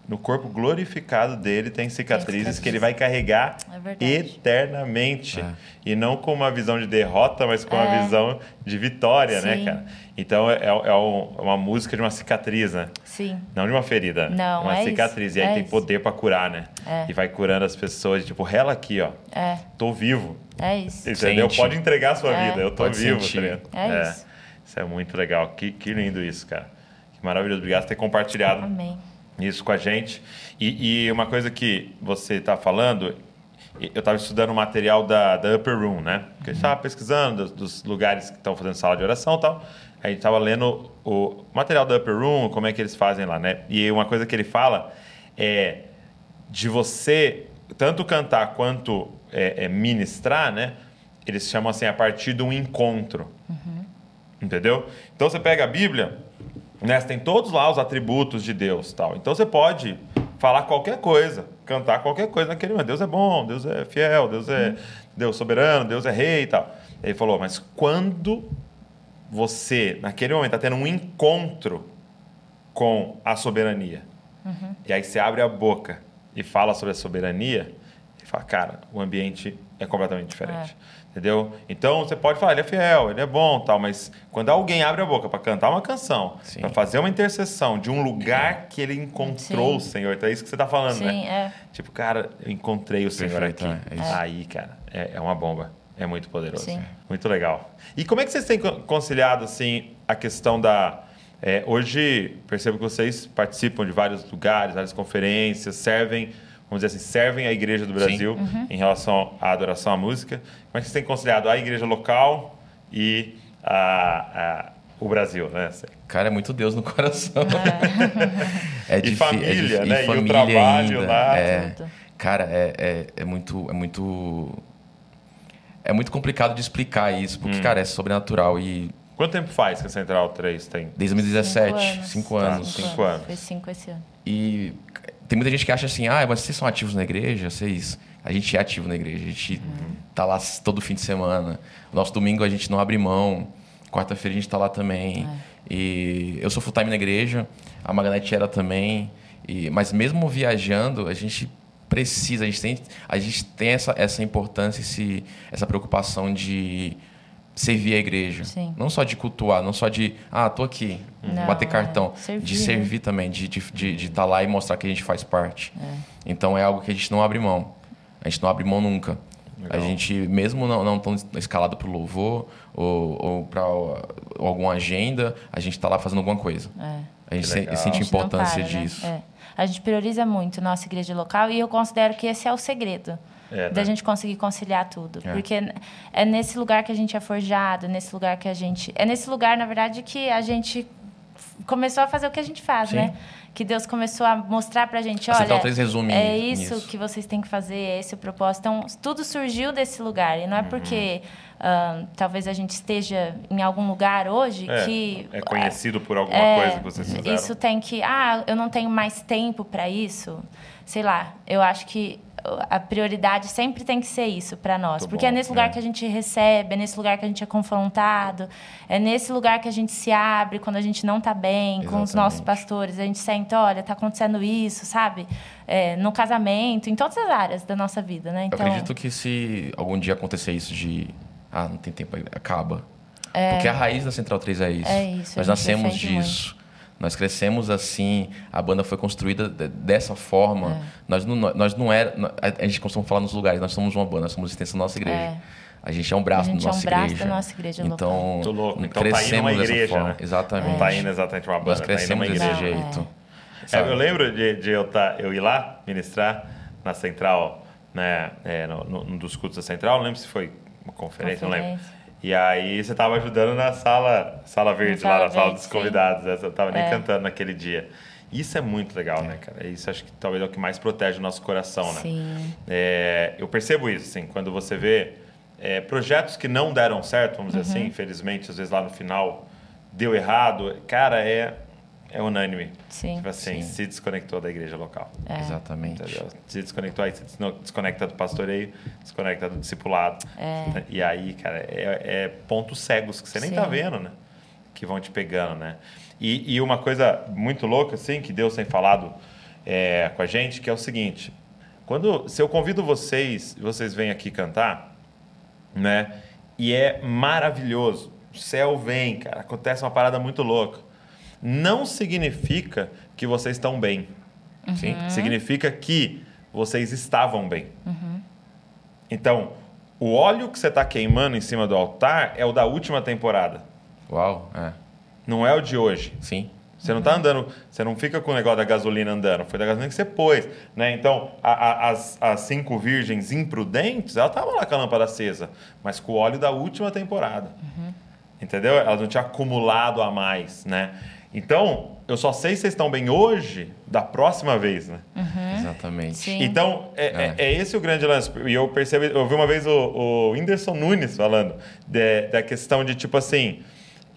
No corpo glorificado dele tem cicatrizes que ele vai carregar É eternamente. É. E não com uma visão de derrota, mas com uma É. visão de vitória, né, Sim. cara? Então é, é um- é uma música de uma cicatriz, né? Sim. Não de uma ferida. Não, uma é cicatriz. isso, E aí é tem isso. poder para curar, né? É. E vai curando as pessoas, tipo, rela aqui, ó. É, Tô vivo. é isso. Entendeu? Sente. Pode entregar a sua É. vida. Eu tô Pode vivo, sentir. tá? É isso. Isso é muito legal. Que, que lindo isso, cara. Que maravilhoso. Obrigado por ter compartilhado Amém. isso com a gente. E, e uma coisa que você está falando, eu estava estudando o material da, da Upper Room, né? Porque a gente estava pesquisando dos, dos lugares que estão fazendo sala de oração e tal. A gente estava lendo o material da Upper Room, como é que eles fazem lá, né? E uma coisa que ele fala é de você tanto cantar quanto é, é ministrar, né? Eles chamam assim a partir de um encontro. Entendeu? Então você pega a Bíblia, né? Você tem todos lá os atributos de Deus, tal. Então você pode falar qualquer coisa, cantar qualquer coisa naquele momento. Deus é bom, Deus é fiel, Deus é Deus soberano, Deus é rei e tal. Ele falou, mas quando você, naquele momento, está tendo um encontro com a soberania, e aí você abre a boca e fala sobre a soberania, e fala, cara, o ambiente é completamente diferente. Entendeu? Então você pode falar, ele é fiel, ele é bom, tal, mas quando alguém abre a boca para cantar uma canção, para fazer uma intercessão de um lugar que ele encontrou Sim. o Senhor, então é isso que você está falando, Sim, né? é. Tipo, cara, eu encontrei o Senhor Perfeito, aqui. é, é isso. Aí, cara, é, é uma bomba. É muito poderoso. Sim. Muito legal. E como é que vocês têm co- conciliado, assim, a questão da... é, hoje, percebo que vocês participam de vários lugares, várias conferências, servem, vamos dizer assim, servem a Igreja do Brasil Uhum. em relação à adoração à música. Como é que vocês têm conciliado a igreja local e a- a- o Brasil, né? Cara, é muito Deus no coração. É. E difí- família, difí- né? E o trabalho lá. É, cara, é, é, é muito, é muito, é muito complicado de explicar isso, porque, Hum. cara, é sobrenatural e Quanto tempo faz que a Central 3 tem? desde 2017, Cinco cinco Tá, anos. cinco anos. Foi cinco esse ano. E tem muita gente que acha assim, ah, mas vocês são ativos na igreja? Vocês... A gente é ativo na igreja, a gente tá lá todo fim de semana. Nosso domingo a gente não abre mão. Quarta-feira a gente tá lá também. E eu sou full time na igreja, a Maganete era também. E, mas mesmo viajando, a gente precisa, a gente tem, a gente tem essa, essa importância, esse, essa preocupação de servir a igreja. Sim. Não só de cultuar, não só de, ah, tô aqui, Não, bater é. cartão. Servir, de né? servir também, de estar de, de tá lá e mostrar que a gente faz parte. Então é algo que a gente não abre mão. A gente não abre mão nunca. Legal. A gente, mesmo não, não tão escalado para o louvor ou, ou para alguma agenda, a gente está lá fazendo alguma coisa. É. A gente se- sente importância para, né? disso. É. A gente prioriza muito nossa igreja local e eu considero que esse é o segredo É, da né? gente conseguir conciliar tudo. É. Porque é nesse lugar que a gente é forjado, é nesse lugar que a gente. É nesse lugar, na verdade, que a gente começou a fazer o que a gente faz, Sim. né? Que Deus começou a mostrar pra gente, A olha, 3 resume é isso nisso. que vocês têm que fazer, é esse o propósito. Então, tudo surgiu desse lugar. E não Uhum. é porque ah, talvez a gente esteja em algum lugar hoje É, que é conhecido por alguma é, coisa que vocês fizeram. Isso tem que. Ah, eu não tenho mais tempo para isso. Sei lá, eu acho que a prioridade sempre tem que ser isso para nós. Muito porque é bom, nesse lugar é. que a gente recebe, é nesse lugar que a gente é confrontado, é nesse lugar que a gente se abre quando a gente não está bem, com os Exatamente. nossos pastores. A gente sente, olha, está acontecendo isso, sabe? É, no casamento, em todas as áreas da nossa vida, né? Eu Então, acredito que se algum dia acontecer isso de, ah, não tem tempo, acaba. Porque a raiz da Central 3 é isso. É isso, Nós nascemos disso. Nós crescemos assim, a banda foi construída de- dessa forma. É. Nós não, nós não era, a gente costuma falar nos lugares, nós somos uma banda, nós somos a extensão da nossa igreja. É. A gente é um braço A gente da é um nossa braço igreja. da nossa igreja. Então, Muito louco. Então tá indo crescemos uma dessa igreja, forma. né? Exatamente. Não tá indo exatamente uma banda, Nós tá indo uma crescemos desse igreja. Não, jeito. É, sabe? eu lembro de, de eu, tá, eu ir lá ministrar na central, né, é, no, no- num dos cultos da central, não lembro se foi uma conferência, não lembro. E aí você estava ajudando na sala, sala verde, Na lá sala na sala verde, dos sim. convidados. né? Você não estava nem É. cantando naquele dia. Isso é muito legal, né, cara? Isso acho que talvez é o que mais protege o nosso coração, né? Sim. É, eu percebo isso, assim, quando você vê é, projetos que não deram certo, vamos dizer Uhum. assim, infelizmente, às vezes lá no final deu errado, cara, é, é unânime. Sim. Tipo assim, Sim. se desconectou da igreja local. É. Exatamente. Entendeu? Se desconectou aí, se desconecta do pastoreio, desconecta do discipulado. É. E aí, cara, é, é pontos cegos que você nem tá Sim. vendo, né? Que vão te pegando, né? E, e uma coisa muito louca, assim, que Deus tem falado é, com a gente, que é o seguinte: quando se eu convido vocês, e vocês vêm aqui cantar, né? E é maravilhoso. O céu vem, cara, acontece uma parada muito louca. Não significa que vocês estão bem. Sim. Significa que vocês estavam bem. Então, o óleo que você está queimando em cima do altar é o da última temporada. Uau, é. Não é o de hoje. Sim. Você não está andando, você não fica com o negócio da gasolina andando, foi da gasolina que você pôs, né? Então, a, a, as, as cinco virgens imprudentes, ela estavam lá com a lâmpada acesa, mas com o óleo da última temporada. Uhum. Entendeu? Elas não tinham acumulado a mais, né? Então, eu só sei se vocês estão bem hoje da próxima vez, né? Uhum. Exatamente. Sim. Então, é, é. é, esse o grande lance. E eu percebi, eu vi uma vez o, o Whindersson Nunes falando de, da questão de, tipo assim,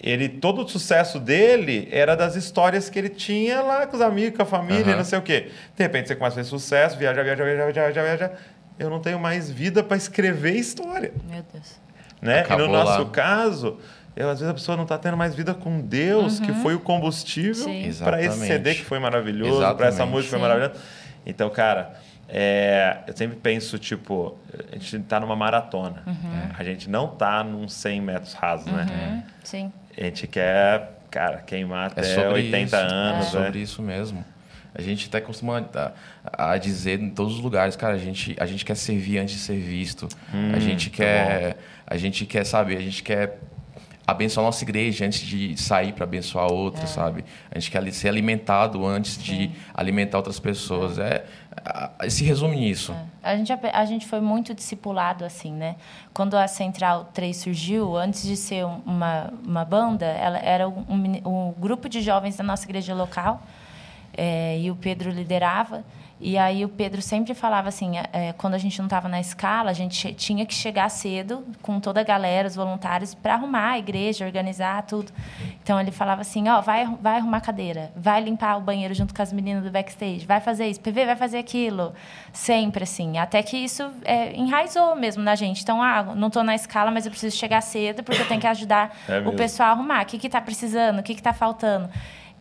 ele todo o sucesso dele era das histórias que ele tinha lá com os amigos, com a família, uhum. não sei o quê. De repente você começa a ver sucesso, viaja, viaja, viaja, viaja, viaja. Eu não tenho mais vida para escrever história. Meu Deus. Né? Acabou e no nosso lá. caso, eu, às vezes a pessoa não está tendo mais vida com Deus, uhum. que foi o combustível para esse CD que foi maravilhoso, para essa música que foi maravilhosa. Então, cara, é, eu sempre penso, tipo, a gente está numa maratona. Uhum. A gente não está num 100 metros rasos, né? Uhum. Sim. A gente quer, cara, queimar é até é 80 isso. anos. É sobre isso mesmo. A gente até costuma a, a, dizer em todos os lugares, cara, a gente, a gente quer servir antes de ser visto. Hum, a gente quer, a gente quer saber, a gente quer abençoar a nossa igreja antes de sair para abençoar outra, é. sabe? A gente quer ser alimentado antes de alimentar outras pessoas. É, é, se resume nisso. É. A, gente, a gente foi muito discipulado assim, né? Quando a Central 3 surgiu, antes de ser uma, uma banda, ela era um, um, um grupo de jovens da nossa igreja local é, e o Pedro liderava. E aí o Pedro sempre falava assim, é, quando a gente não estava na escala, a gente tinha que chegar cedo com toda a galera, os voluntários, para arrumar a igreja, organizar tudo. Então ele falava assim, ó, oh, vai, vai arrumar cadeira, vai limpar o banheiro junto com as meninas do backstage, vai fazer isso, PV vai fazer aquilo, sempre assim. Até que isso é, enraizou mesmo na gente. Então, ah, não estou na escala, mas eu preciso chegar cedo porque eu tenho que ajudar é o pessoal a arrumar. O que está precisando? O que está faltando?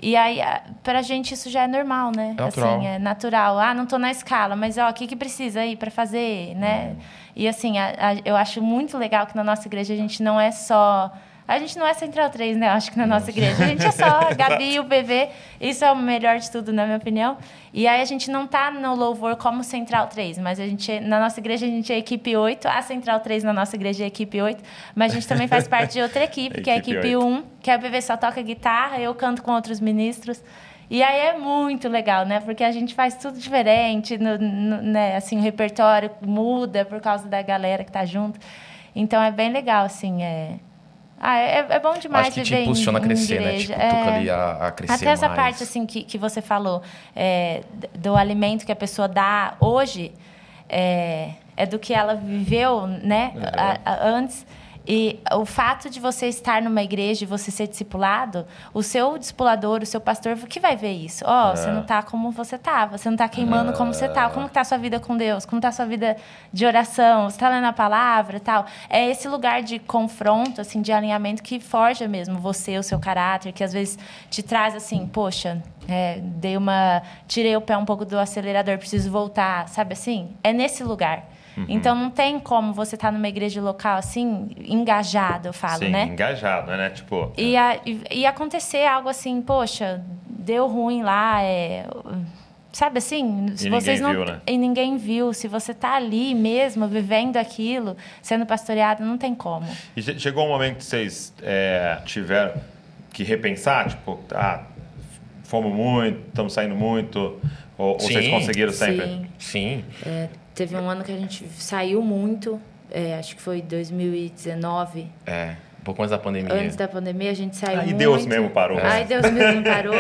E aí, pra gente, isso já é normal, né? É natural. Assim, é natural. Ah, não tô na escala, mas ó, o que, que precisa aí para fazer, né? Hum. E assim, a, a, eu acho muito legal que na nossa igreja a gente não é só a gente não é Central 3, né? Acho que na nossa igreja. A gente é só a Gabi e o PV. Isso é o melhor de tudo, na minha opinião. E aí a gente não tá no louvor como Central 3, mas a gente, na nossa igreja a gente é equipe 8. A Central 3 na nossa igreja é equipe 8. Mas a gente também faz parte de outra equipe, que é a equipe 1, que é a PV só toca guitarra, eu canto com outros ministros. E aí é muito legal, né? Porque a gente faz tudo diferente, no, no, né? Assim, o repertório muda por causa da galera que tá junto. Então é bem legal, assim, é... Ah, é, é bom demais Acho que te impulsiona a crescer, né? Tipo, é... ali a, a crescer Até essa mais. parte, assim, que, que você falou, é, do alimento que a pessoa dá hoje, é, é do que ela viveu, né? Uhum. A, a, antes... E o fato de você estar numa igreja e você ser discipulado, o seu discipulador, o seu pastor, que vai ver isso? Ó, oh, é. você não está como você estava, você não está queimando é. como você está. Como está a sua vida com Deus? Como está a sua vida de oração? Você está lendo a palavra e tal? É esse lugar de confronto, assim, de alinhamento que forja mesmo você, o seu caráter, que às vezes te traz assim, poxa, é, dei uma, tirei o pé um pouco do acelerador, preciso voltar, sabe assim? É nesse lugar. Uhum. Então não tem como você estar tá numa igreja local assim, engajado, eu falo, Sim, né? engajado, né? Tipo. E, a, e, e, acontecer algo assim, poxa, deu ruim lá, é. Sabe assim, se e vocês não viu, né? e ninguém viu, se você está ali mesmo vivendo aquilo, sendo pastoreado, não tem como. E chegou um momento que vocês é, tiveram que repensar, tipo, ah, fomos muito, estamos saindo muito, ou, ou vocês conseguiram sempre? Sim. Sim. É, Teve um ano que a gente saiu muito, é, acho que foi 2019. É, um pouco antes da pandemia. Antes da pandemia, a gente saiu Aí muito. Deus mesmo parou. É. Aí Deus mesmo parou.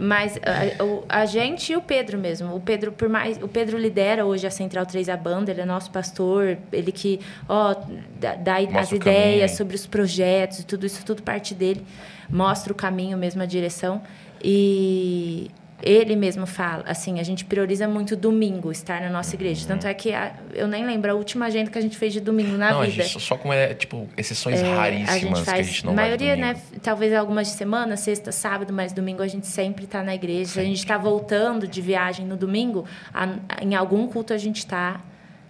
Mas a, a, gente e o Pedro mesmo. O Pedro, por mais, o Pedro lidera hoje a Central 3 a banda, ele é nosso pastor, ele que ó, dá, dá as ideias sobre os projetos e tudo isso, tudo parte dele. Mostra o caminho mesmo, a direção. E ele mesmo fala, assim, a gente prioriza muito domingo estar na nossa igreja. Tanto é que a, eu nem lembro a última agenda que a gente fez de domingo na não, vida. Gente, só como é, tipo, exceções é, raríssimas a gente faz, que a gente não maioria, vai né? Talvez algumas de semana, sexta, sábado, mas domingo a gente sempre está na igreja. Sim. A gente está voltando de viagem no domingo, a, em algum culto a gente está.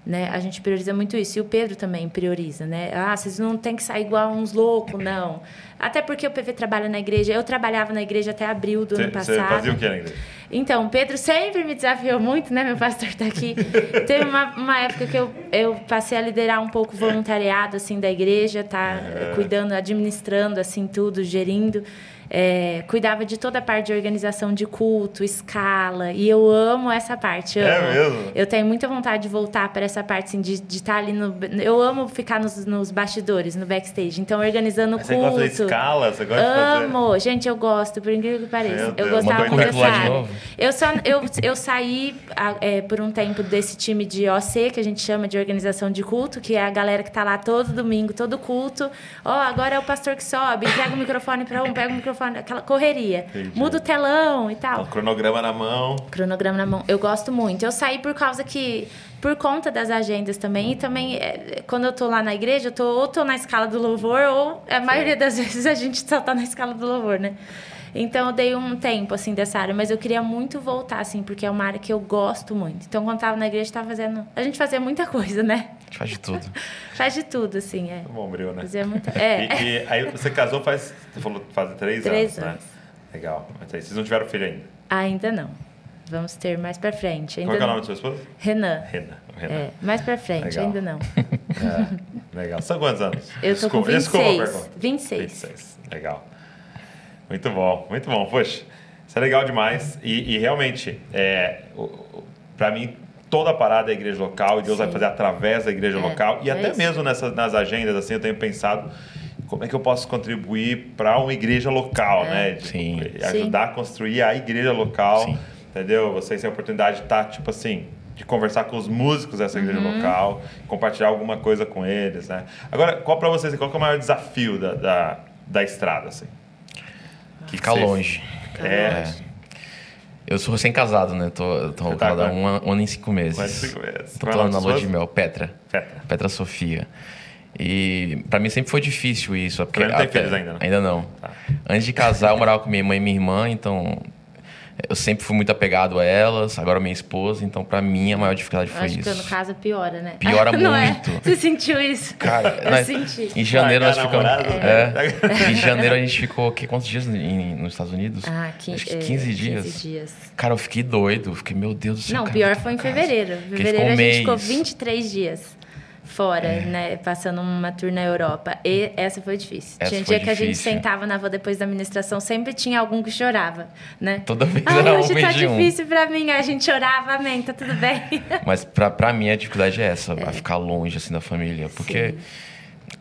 Né? A gente prioriza muito isso. E o Pedro também prioriza, né? Ah, vocês não tem que sair igual uns loucos, não. Até porque o PV trabalha na igreja. Eu trabalhava na igreja até abril do cê, ano passado. Você fazia o que na igreja? Então, o Pedro sempre me desafiou muito, né? Meu pastor está aqui. Teve uma, uma época que eu, eu passei a liderar um pouco o voluntariado, assim, da igreja, tá? É. Cuidando, administrando, assim, tudo, gerindo. É, cuidava de toda a parte de organização de culto, escala, e eu amo essa parte. É amo. mesmo? Eu tenho muita vontade de voltar para essa parte, assim, de estar ali no. Eu amo ficar nos, nos bastidores, no backstage. Então, organizando Você culto. gosta de escala? Você gosta de fazer... Amo! Gente, eu gosto, por incrível que pareça. Eu gostava Mandou quando eu de só, eu, eu saí é, por um tempo desse time de OC, que a gente chama de organização de culto, que é a galera que tá lá todo domingo, todo culto. Ó, agora é o pastor que sobe, pega o microfone para um, pega o microfone, aquela correria. Entendi. Muda o telão e tal. cronograma na mão. Cronograma na mão. Eu gosto muito. Eu saí por causa que. Por conta das agendas também. E também, é, quando eu tô lá na igreja, eu tô, ou tô na escala do louvor, ou a maioria das vezes a gente só tá na escala do louvor, né? Então eu dei um tempo, assim, dessa área. Mas eu queria muito voltar, assim, porque é uma área que eu gosto muito. Então, quando tava na igreja, tava fazendo. A gente fazia muita coisa, né? A gente faz de tudo. Faz de tudo, assim, é. Bom, Bril, né? Fazia muita. É. E, e aí você casou faz... Você falou que faz três, Três anos, anos. né? Legal. Mas aí vocês não tiveram filho ainda. Ainda não. Vamos ter mais pra frente. Ainda Qual é o não. nome da sua esposa? Renan. Renan. Renan. É, mais pra frente, Legal. ainda não. É, legal. São quantos anos? Eu tô com Desculpa- desculpa a 26. pergunta. 26. 26. Legal. Muito bom, muito bom. Poxa, isso é legal demais. E, e realmente, é, pra mim, toda a parada é a igreja local e Deus vai Sim. fazer através da igreja É, local. E é até isso. mesmo nessas, nas agendas, assim, eu tenho pensado como é que eu posso contribuir para uma igreja local, É. né? Tipo, Sim. Ajudar a construir a igreja local, Sim. entendeu? Vocês têm a oportunidade de estar, tipo assim, de conversar com os músicos dessa igreja Uhum. local, compartilhar alguma coisa com eles, né? Agora, qual para vocês, qual que é o maior desafio da, da, da estrada, assim? Que Ficar vocês- longe. É. É. Eu sou recém-casado, né? Tô, tô tá há com- um, ano- um ano e cinco meses. Quantos cinco meses? Tô é nome na lua de mel, Petra. Petra. Petra Sofia. E pra mim sempre foi difícil isso. Porque Também não tem filhos ainda, né? Ainda não. Tá. Antes de casar, eu morava com minha mãe e minha irmã, então eu sempre fui muito apegado a elas, agora minha esposa, então pra mim a maior dificuldade Eu foi acho isso. que no caso piora, né? Piora Não é? muito. Você sentiu isso? Cara, eu nós- senti. em janeiro nós Largar a ficamos. namorada, É, em janeiro a gente ficou que, quantos dias em- nos Estados Unidos? Ah, quin- Acho que é, 15 dias. 15 dias. Cara, eu fiquei doido. Fiquei, meu Deus do céu. Não, cara, pior foi em fevereiro. Fevereiro ficou a gente ficou mês. 23 dias fora, né? Passando uma tour na Europa. E essa foi difícil. Essa tinha foi dia que a gente difícil. sentava na van depois da administração, sempre tinha algum que chorava, né? Toda vez Ai, era um hoje tá um. difícil pra mim. Aí a gente chorava, amém, tá tudo bem. Mas pra, pra mim a dificuldade é essa, a ficar longe assim da família. Porque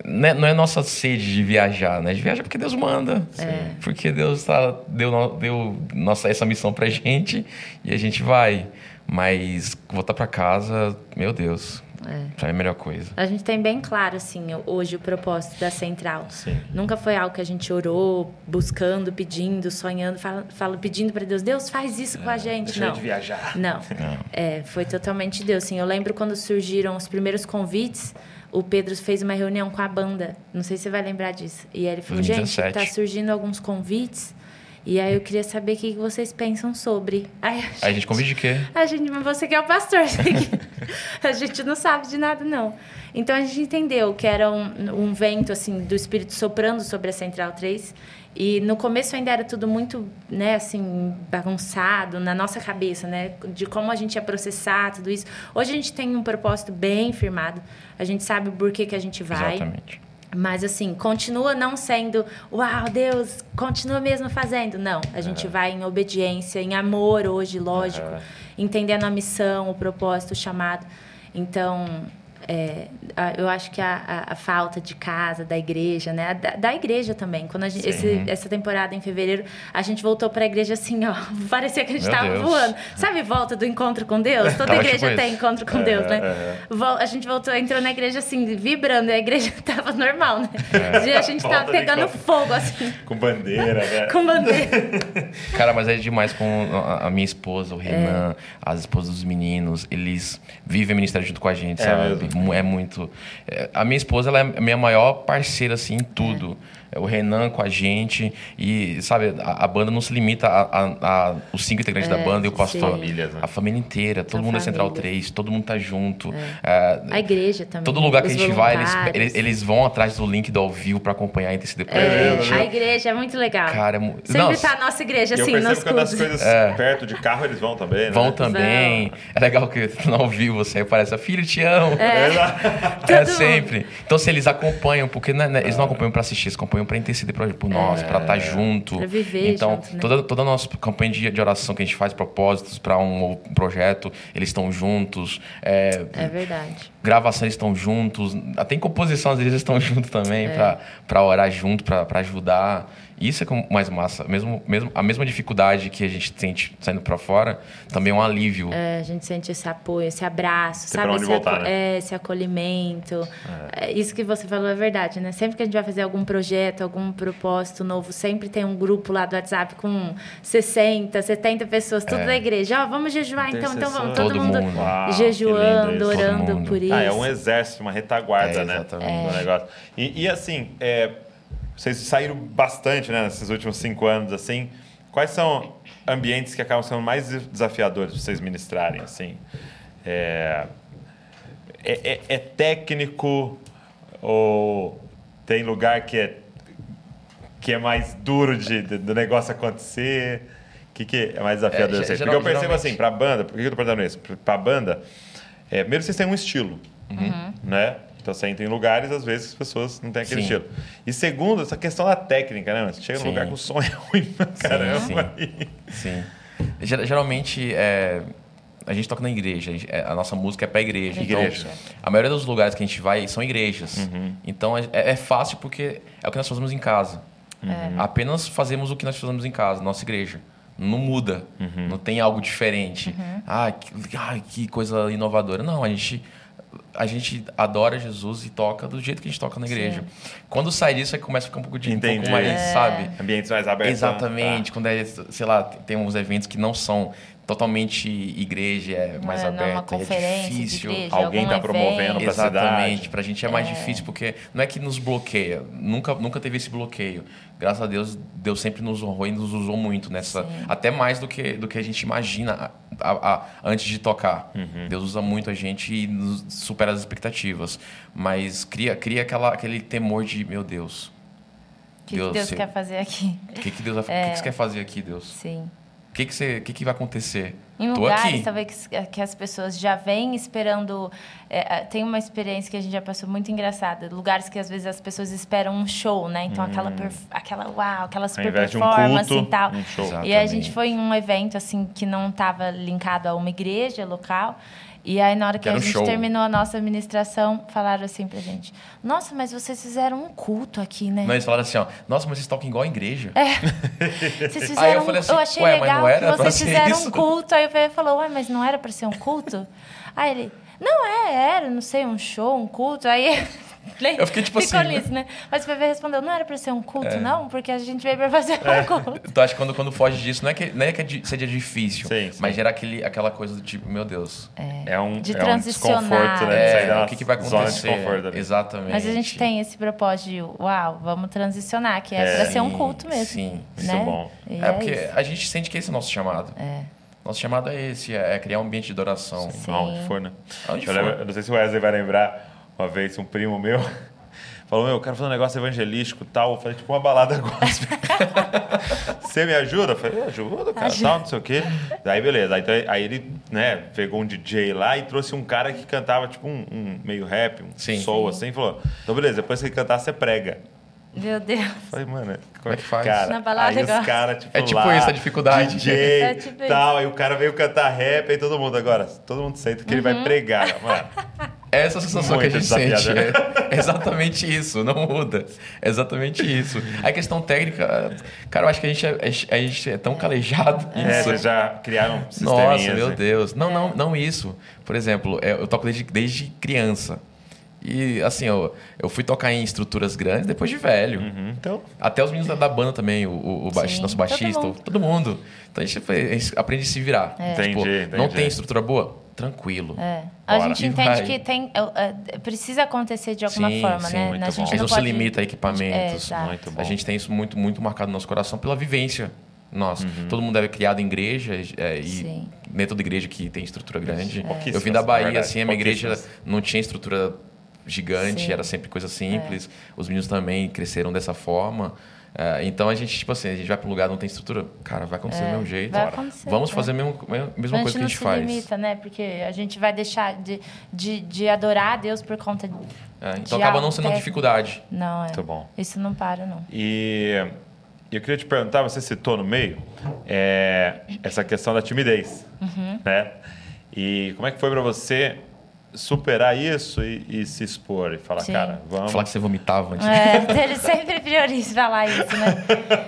não é, não é nossa sede de viajar, né? De viajar porque Deus manda. É. Porque Deus tá, deu, deu nossa, essa missão pra gente e a gente vai. Mas voltar pra casa, meu Deus, É. é a melhor coisa. A gente tem bem claro, assim, hoje o propósito da Central. Sim. Nunca foi algo que a gente orou, buscando, pedindo, sonhando, fala, fala- pedindo para Deus, Deus, faz isso com a gente. Deixa Não. de viajar. Não. É, foi totalmente Deus. Sim, eu lembro quando surgiram os primeiros convites, o Pedro fez uma reunião com a banda. Não sei se você vai lembrar disso. E ele falou, 2017. gente, tá surgindo alguns convites. E aí eu queria saber o que que vocês pensam sobre. Aí Aí a gente convide de quê? a gente, mas você que é o pastor, que- a gente não sabe de nada, não. Então a gente entendeu que era um, um vento assim do Espírito soprando sobre a Central 3. E no começo ainda era tudo muito, né, assim, bagunçado na nossa cabeça, né, de como a gente ia processar tudo isso. Hoje a gente tem um propósito bem firmado. A gente sabe o porquê que a gente vai. Exatamente. Mas assim, continua não sendo, uau, Deus, continua mesmo fazendo. Não, a gente vai em obediência, em amor hoje, lógico, Aham. entendendo a missão, o propósito, o chamado. Então, é, eu acho que a, a- a falta de casa, da igreja, né? Da, da igreja também. Quando a gente, esse- essa temporada em fevereiro, a gente voltou para a igreja assim, ó. Parecia que a gente estava voando. Sabe volta do encontro com Deus? Toda Tava igreja tipo tem isso. encontro com Deus, né? aham. Vol- A gente voltou, entrou na igreja assim, vibrando, e a igreja tava normal, né? E a gente tava pegando encontro. fogo, assim, Com bandeira, né? com bandeira. Cara, mas é demais com a, a minha esposa, o É. Renan, as esposas dos meninos. Eles vivem o ministério junto com a gente, É sabe? É muito. é, a minha esposa ela é a minha maior parceira assim, em tudo. É. O Renan com a gente. E, sabe, a, a banda não se limita a, a- a- os cinco integrantes da É, banda e o pastor. sim. Famílias, né? A família inteira. Todo A mundo é Central família. 3, todo mundo tá junto. É, A igreja também. Todo lugar que a gente vai, eles, eles, eles vão atrás do link do ao vivo pra acompanhar e interceder pra É, gente. a igreja é muito legal. Cara, é mu- Sempre Não, tá a nossa igreja, E assim, que quando as coisas perto de carro, eles vão também, né? Vão também. É legal que no ao vivo você aparece, filho, te amo. É, sempre. Então, se eles acompanham, porque né, né, eles não acompanham pra assistir, eles acompanham pra interceder por, por nós, pra estar junto. Pra viver Então, junto, né? toda, toda a nossa campanha de, de oração que a gente faz, propósitos pra um, um projeto, eles estão juntos. É, É verdade. gravação eles estão juntos, até em composição às vezes eles estão juntos também É. para orar junto, pra pra Isso é como mais massa, mesmo, mesmo a mesma dificuldade que a gente sente saindo pra fora, também é um alívio. É, a gente sente esse apoio, esse abraço, Tem sabe? pra onde esse, voltar, aco- né? é, esse acolhimento. É, isso que você falou é verdade, né? Sempre que a gente vai fazer algum projeto, algum propósito novo, sempre tem um grupo lá do WhatsApp com 60, 70 pessoas, tudo da igreja. Ó, vamos jejuar então, então vamos. Todo, É. Todo mundo, mundo. Uau, jejuando, orando mundo. por isso. Ah, é um exército, uma retaguarda, É, né? exatamente. Do negócio. E, e, assim, é, vocês saíram bastante, né, nesses últimos cinco anos, assim. Quais são ambientes que acabam sendo mais desafiadores para vocês ministrarem, assim? É, é, é- é técnico ou tem lugar que é, que é mais duro de, de- do negócio acontecer? O que, que é mais desafiador? É, vocês? geral- Porque eu percebo geralmente- assim, para a banda, por que eu tô perguntando isso? Para a banda, é, primeiro vocês têm um estilo, né? Então você entra em lugares, às vezes, que as pessoas não têm aquele Sim. estilo. E segundo, essa questão da técnica, né? Você chega num Sim. lugar que o som é ruim pra caramba. sim. e- Sim. Ger- Geralmente, é, a gente toca na igreja. a é, nossa música é pra igreja. Igreja. Então, a maioria dos lugares que a gente vai são igrejas. Então, é, é fácil porque é o que nós fazemos em casa. Apenas fazemos o que nós fazemos em casa, nossa igreja. Não muda. Não tem algo diferente. Ah, que, ai, que coisa inovadora. Não, a gente... A gente adora Jesus e toca do jeito que a gente toca na igreja. Quando sai disso, aí começa a ficar um pouco, de, um pouco mais, É. sabe? Ambientes mais abertos. Exatamente. Quando é, sei lá, tem uns eventos que não são totalmente igreja, é mais Não é numa aberto, é difícil. igreja, Alguém algum tá promovendo pra Exatamente. cidade. Pra gente é mais difícil porque não é que nos bloqueia. Nunca, nunca teve esse bloqueio. Graças a Deus, Deus sempre nos honrou e nos usou muito nessa. Até mais do que, do que a gente imagina a- a- a- antes de tocar. Uhum. Deus usa muito a gente e nos supera as expectativas. Mas cria, cria aquela, aquele temor de, meu Deus. O que que Deus quer fazer aqui? O que, que Deus o que, que você quer fazer aqui, Deus? Sim. O que, que, você, que, que vai acontecer? Em Tô lugares, aqui. talvez, que- que as pessoas já vêm esperando... é, é, tem uma experiência que a gente já passou muito engraçada. Lugares que, às vezes, as pessoas esperam um show, né? Então, aquela, perf- aquela... Uau, aquela super Hum. de um performance culto, e tal. um. E a gente foi em um evento, assim, que não estava linkado a uma igreja local. E aí, na hora que, Que a gente show. terminou a nossa administração, falaram assim pra gente... Nossa, mas vocês fizeram um culto aqui, né? Não, eles falaram assim, ó. Nossa, mas vocês tocam igual a igreja. Vocês fizeram, Aí eu falei assim, eu achei "Ué, mas legal não era que vocês fizeram isso?" um culto. Aí o Pepe falou, ué, mas não era pra ser um culto? Aí ele, não é, era, não sei, um show, um culto. Aí Eu fiquei tipo ficou assim, né? nisso, né? Mas o Pepe respondeu, não era pra ser um culto, não, porque a gente veio pra fazer É. um culto. Então acho que quando, quando foge disso, não é que, não é que é seja difícil, Sim, sim. mas gera aquele, aquela coisa do tipo, meu Deus. É um, De é um desconforto, né? É, o que, que vai acontecer? desconforto ali. Exatamente. Mas a gente tem esse propósito de, uau, vamos transicionar, que é, É. pra ser um culto mesmo. sim. Isso né? é bom. E É porque isso. a gente sente que esse é o nosso chamado. É. Nosso chamado é esse, é é criar um ambiente de adoração. Sim. Aonde for, né? Aonde eu, for. lembro- eu não sei se o Wesley vai lembrar, uma vez um primo meu falou, meu, eu quero fazer um negócio evangelístico e tal. Eu falei, tipo uma balada gospel. Você me ajuda? Eu falei, ajuda, cara, tal, não sei o quê. Daí, beleza. Aí, então, aí ele, né, pegou um DJ lá e trouxe um cara que cantava, tipo, um, um meio rap, um Sim. soul, assim, e falou, então beleza, depois que ele cantar, você prega. Meu Deus. Eu falei, mano, Como é que faz? Cara, Na balada aí os caras, tipo, É tipo lá, isso, a dificuldade. DJ É tipo isso. tal, aí o cara veio cantar rap, aí todo mundo agora, todo mundo senta que ele vai pregar, mano. É essa sensação que a Muito gente sente. desafiador. É exatamente isso, não muda. É exatamente isso. A questão técnica, cara, eu acho que a gente é, a gente é tão calejado É, nisso. vocês já criaram sisteminhas. Nossa, meu né? Deus. Não, não, não isso. Por exemplo, é, eu toco desde, desde criança. E assim, eu, eu fui tocar em estruturas grandes depois de velho. Uhum, Então, Até os meninos da, da banda também, o, o, o baixi- Sim, nosso todo baixista, mundo. todo mundo. Então a gente, a gente aprende a se virar. Entendi, Tipo, entendi. Não tem estrutura boa? tranquilo. É. A gente E entende vai. que tem, é, é, precisa acontecer de alguma Sim, forma, sim, né? muito a bom. gente gente não, se pode- limita a equipamentos. É. Muito bom. A gente tem isso muito, muito marcado no nosso coração pela vivência nossa. Todo mundo é criado em igreja é, e Sim. nem toda igreja que tem estrutura grande. Pouquíssimas, Eu vim da Bahia, verdade, assim, a minha igreja não tinha estrutura gigante, Sim. era sempre coisa simples. Os meninos também cresceram dessa forma. É, então a gente, tipo assim, a gente vai para um lugar não tem estrutura, cara, vai acontecer do mesmo jeito. vai Bora. acontecer, Vamos é. fazer a mesma, a mesma a coisa gente que a não gente se faz. limita, né? Porque a gente vai deixar de, de, de adorar a Deus por conta de... É, então de acaba não sendo uma técnico. dificuldade. Não, é. Muito bom. Isso não para, não. E eu queria te perguntar, você citou no meio é, essa questão da timidez, Uhum. né? E como é que foi para você superar isso e, e se expor e falar, Sim. cara, vamos. Falar que você vomitava antes. É, ele sempre prioriza falar isso, né?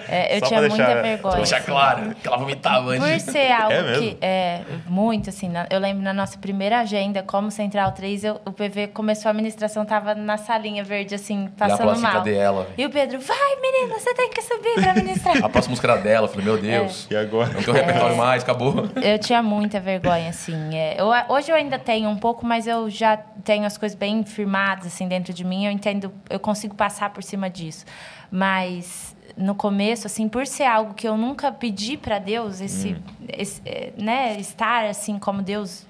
É, eu Só tinha pra muita deixar- vergonha. Pra deixar claro que ela vomitava Por antes. ser algo É mesmo? que é muito assim, na- eu lembro na nossa primeira agenda como Central 3, eu- o PV começou a administração, tava na salinha verde assim, passando assim, mal. cadê ela? E o Pedro, vai menina, você tem que subir pra ministrar. A próxima música era dela. Eu falei, meu Deus. E agora? Não tem repertório É. mais, acabou. Eu tinha muita vergonha, assim. É, eu- hoje eu ainda tenho um pouco, mas eu já tenho as coisas bem firmadas, assim, dentro de mim. Eu entendo, eu consigo passar por cima disso. Mas no começo, assim, por ser algo que eu nunca pedi para Deus, esse, esse, é, né, estar assim como Deus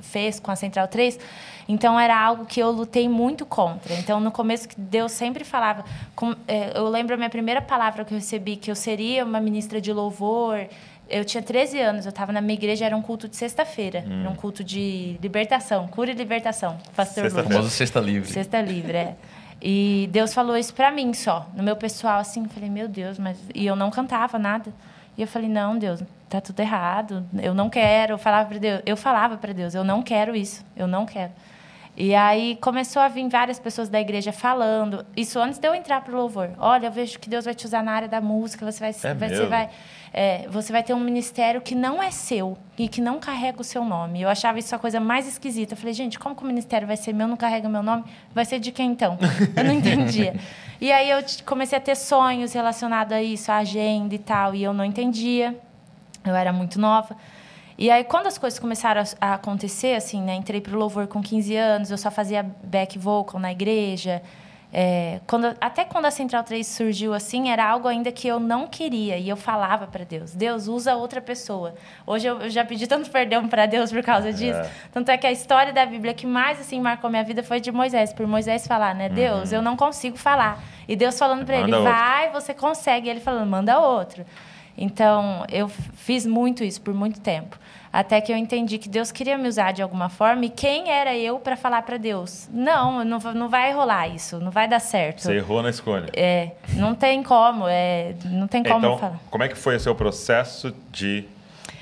fez com a Central 3, então era algo que eu lutei muito contra. Então, no começo, que Deus sempre falava. com- é, eu lembro a minha primeira palavra que eu recebi, que eu seria uma ministra de louvor. Eu tinha 13 anos, eu estava na minha igreja, era um culto de sexta-feira. Era um culto de libertação, cura e libertação. Pastor Lucas. famoso Sexta Livre. Sexta livre, é. E Deus falou isso pra mim só, no meu pessoal, assim. Eu falei, meu Deus, mas. E eu não cantava nada. E eu falei, não, Deus, tá tudo errado. Eu não quero. Eu falava para Deus, eu falava para Deus, eu não quero isso, eu não quero. E aí começou a vir várias pessoas da igreja falando. Isso antes de eu entrar pro louvor. Olha, eu vejo que Deus vai te usar na área da música. Você vai, É vai, você vai, é, você vai ter um ministério que não é seu e que não carrega o seu nome. Eu achava isso a coisa mais esquisita. Eu falei, gente, como que o ministério vai ser meu, não carrega meu nome? Vai ser de quem então? Eu não entendia. E aí eu comecei a ter sonhos relacionados a isso, a agenda e tal, e eu não entendia. Eu era muito nova. E aí, quando as coisas começaram a, acontecer, assim, né? Entrei pro louvor com 15 anos, eu só fazia back vocal na igreja. É, quando, até quando a Central 3 surgiu assim, era algo ainda que eu não queria. E eu falava para Deus, Deus, usa outra pessoa. Hoje eu, eu já pedi tanto perdão para Deus por causa disso. É. Tanto é que a história da Bíblia que mais assim marcou minha vida foi de Moisés. Por Moisés falar, né? Deus, eu não consigo falar. E Deus falando para ele, outro. vai, você consegue. E ele falando, manda outro. Então, eu fiz muito isso por muito tempo. Até que eu entendi que Deus queria me usar de alguma forma. E quem era eu para falar para Deus? Não, não, não vai rolar isso. Não vai dar certo. Você errou na escolha. É, não tem como. É, não tem como então, falar. como é que foi o seu processo de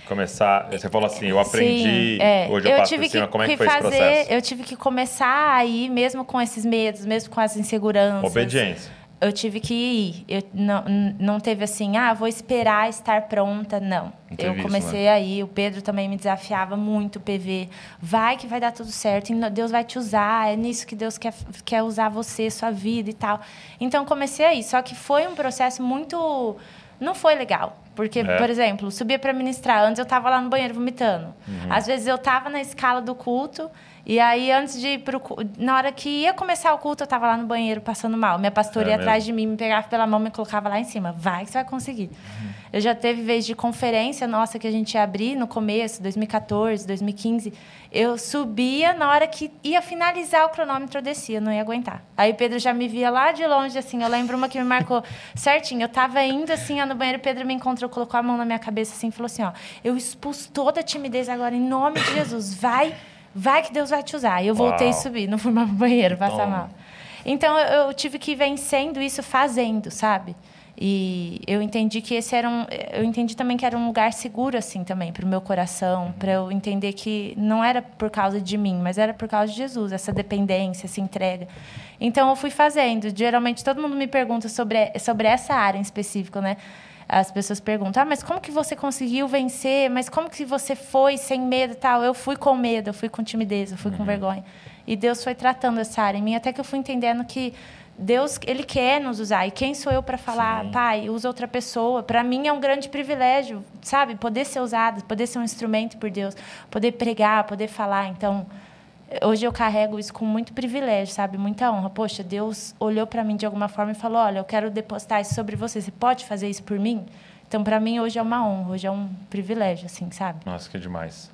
começar? Você falou assim, eu aprendi, Sim, é. hoje eu, passo tive por cima. que, como é que, que foi fazer, esse processo? Eu tive que começar aí, mesmo com esses medos, mesmo com as inseguranças. Obediência. Eu tive que ir. Eu, não, não teve assim, ah, vou esperar estar pronta. Não. Eu isso, comecei né? aí. O Pedro também me desafiava muito, o PV. Vai que vai dar tudo certo. Deus vai te usar. É nisso que Deus quer, quer usar você, sua vida e tal. Então, comecei aí. Só que foi um processo muito... Não foi legal. Porque, É. por exemplo, subia para ministrar. Antes eu estava lá no banheiro vomitando. Uhum. Às vezes eu estava na escala do culto. E aí, antes de ir pro Na hora que ia começar o culto, eu estava lá no banheiro passando mal. Minha pastora É ia atrás de mim, me pegava pela mão e me colocava lá em cima. Vai que você vai conseguir. Eu já teve vez de conferência nossa que a gente ia abrir no começo, 2014, 2015. Eu subia, na hora que ia finalizar o cronômetro, eu descia, não ia aguentar. Aí o Pedro já me via lá de longe, assim. Eu lembro uma que me marcou certinho. Eu tava indo, assim, ó, no banheiro, o Pedro me encontrou, colocou a mão na minha cabeça, assim, e falou assim: ó, eu expus toda a timidez agora, em nome de Jesus. Vai, vai que Deus vai te usar. E eu voltei Uau. e subi, não fui mais pro banheiro passar mal. Então eu, eu tive que ir vencendo isso fazendo, sabe? E eu entendi que esse era um, eu entendi também que era um lugar seguro assim também para o meu coração, para eu entender que não era por causa de mim, mas era por causa de Jesus, essa dependência, essa entrega. Então eu fui fazendo. Geralmente todo mundo me pergunta sobre sobre essa área em específico, né? As pessoas perguntam: "Ah, mas como que você conseguiu vencer? Mas como que você foi sem medo e tal?" Eu fui com medo, eu fui com timidez, eu fui com vergonha. E Deus foi tratando essa área em mim até que eu fui entendendo que Deus, ele quer nos usar. E quem sou eu para falar, Sim. pai, usa outra pessoa? Para mim é um grande privilégio, sabe? Poder ser usado, poder ser um instrumento por Deus, poder pregar, poder falar. Então, hoje eu carrego isso com muito privilégio, sabe? Muita honra. Poxa, Deus olhou para mim de alguma forma e falou: "Olha, eu quero depositar isso sobre você. Você pode fazer isso por mim?" Então, para mim hoje é uma honra, hoje é um privilégio, assim, sabe? Nossa, que demais.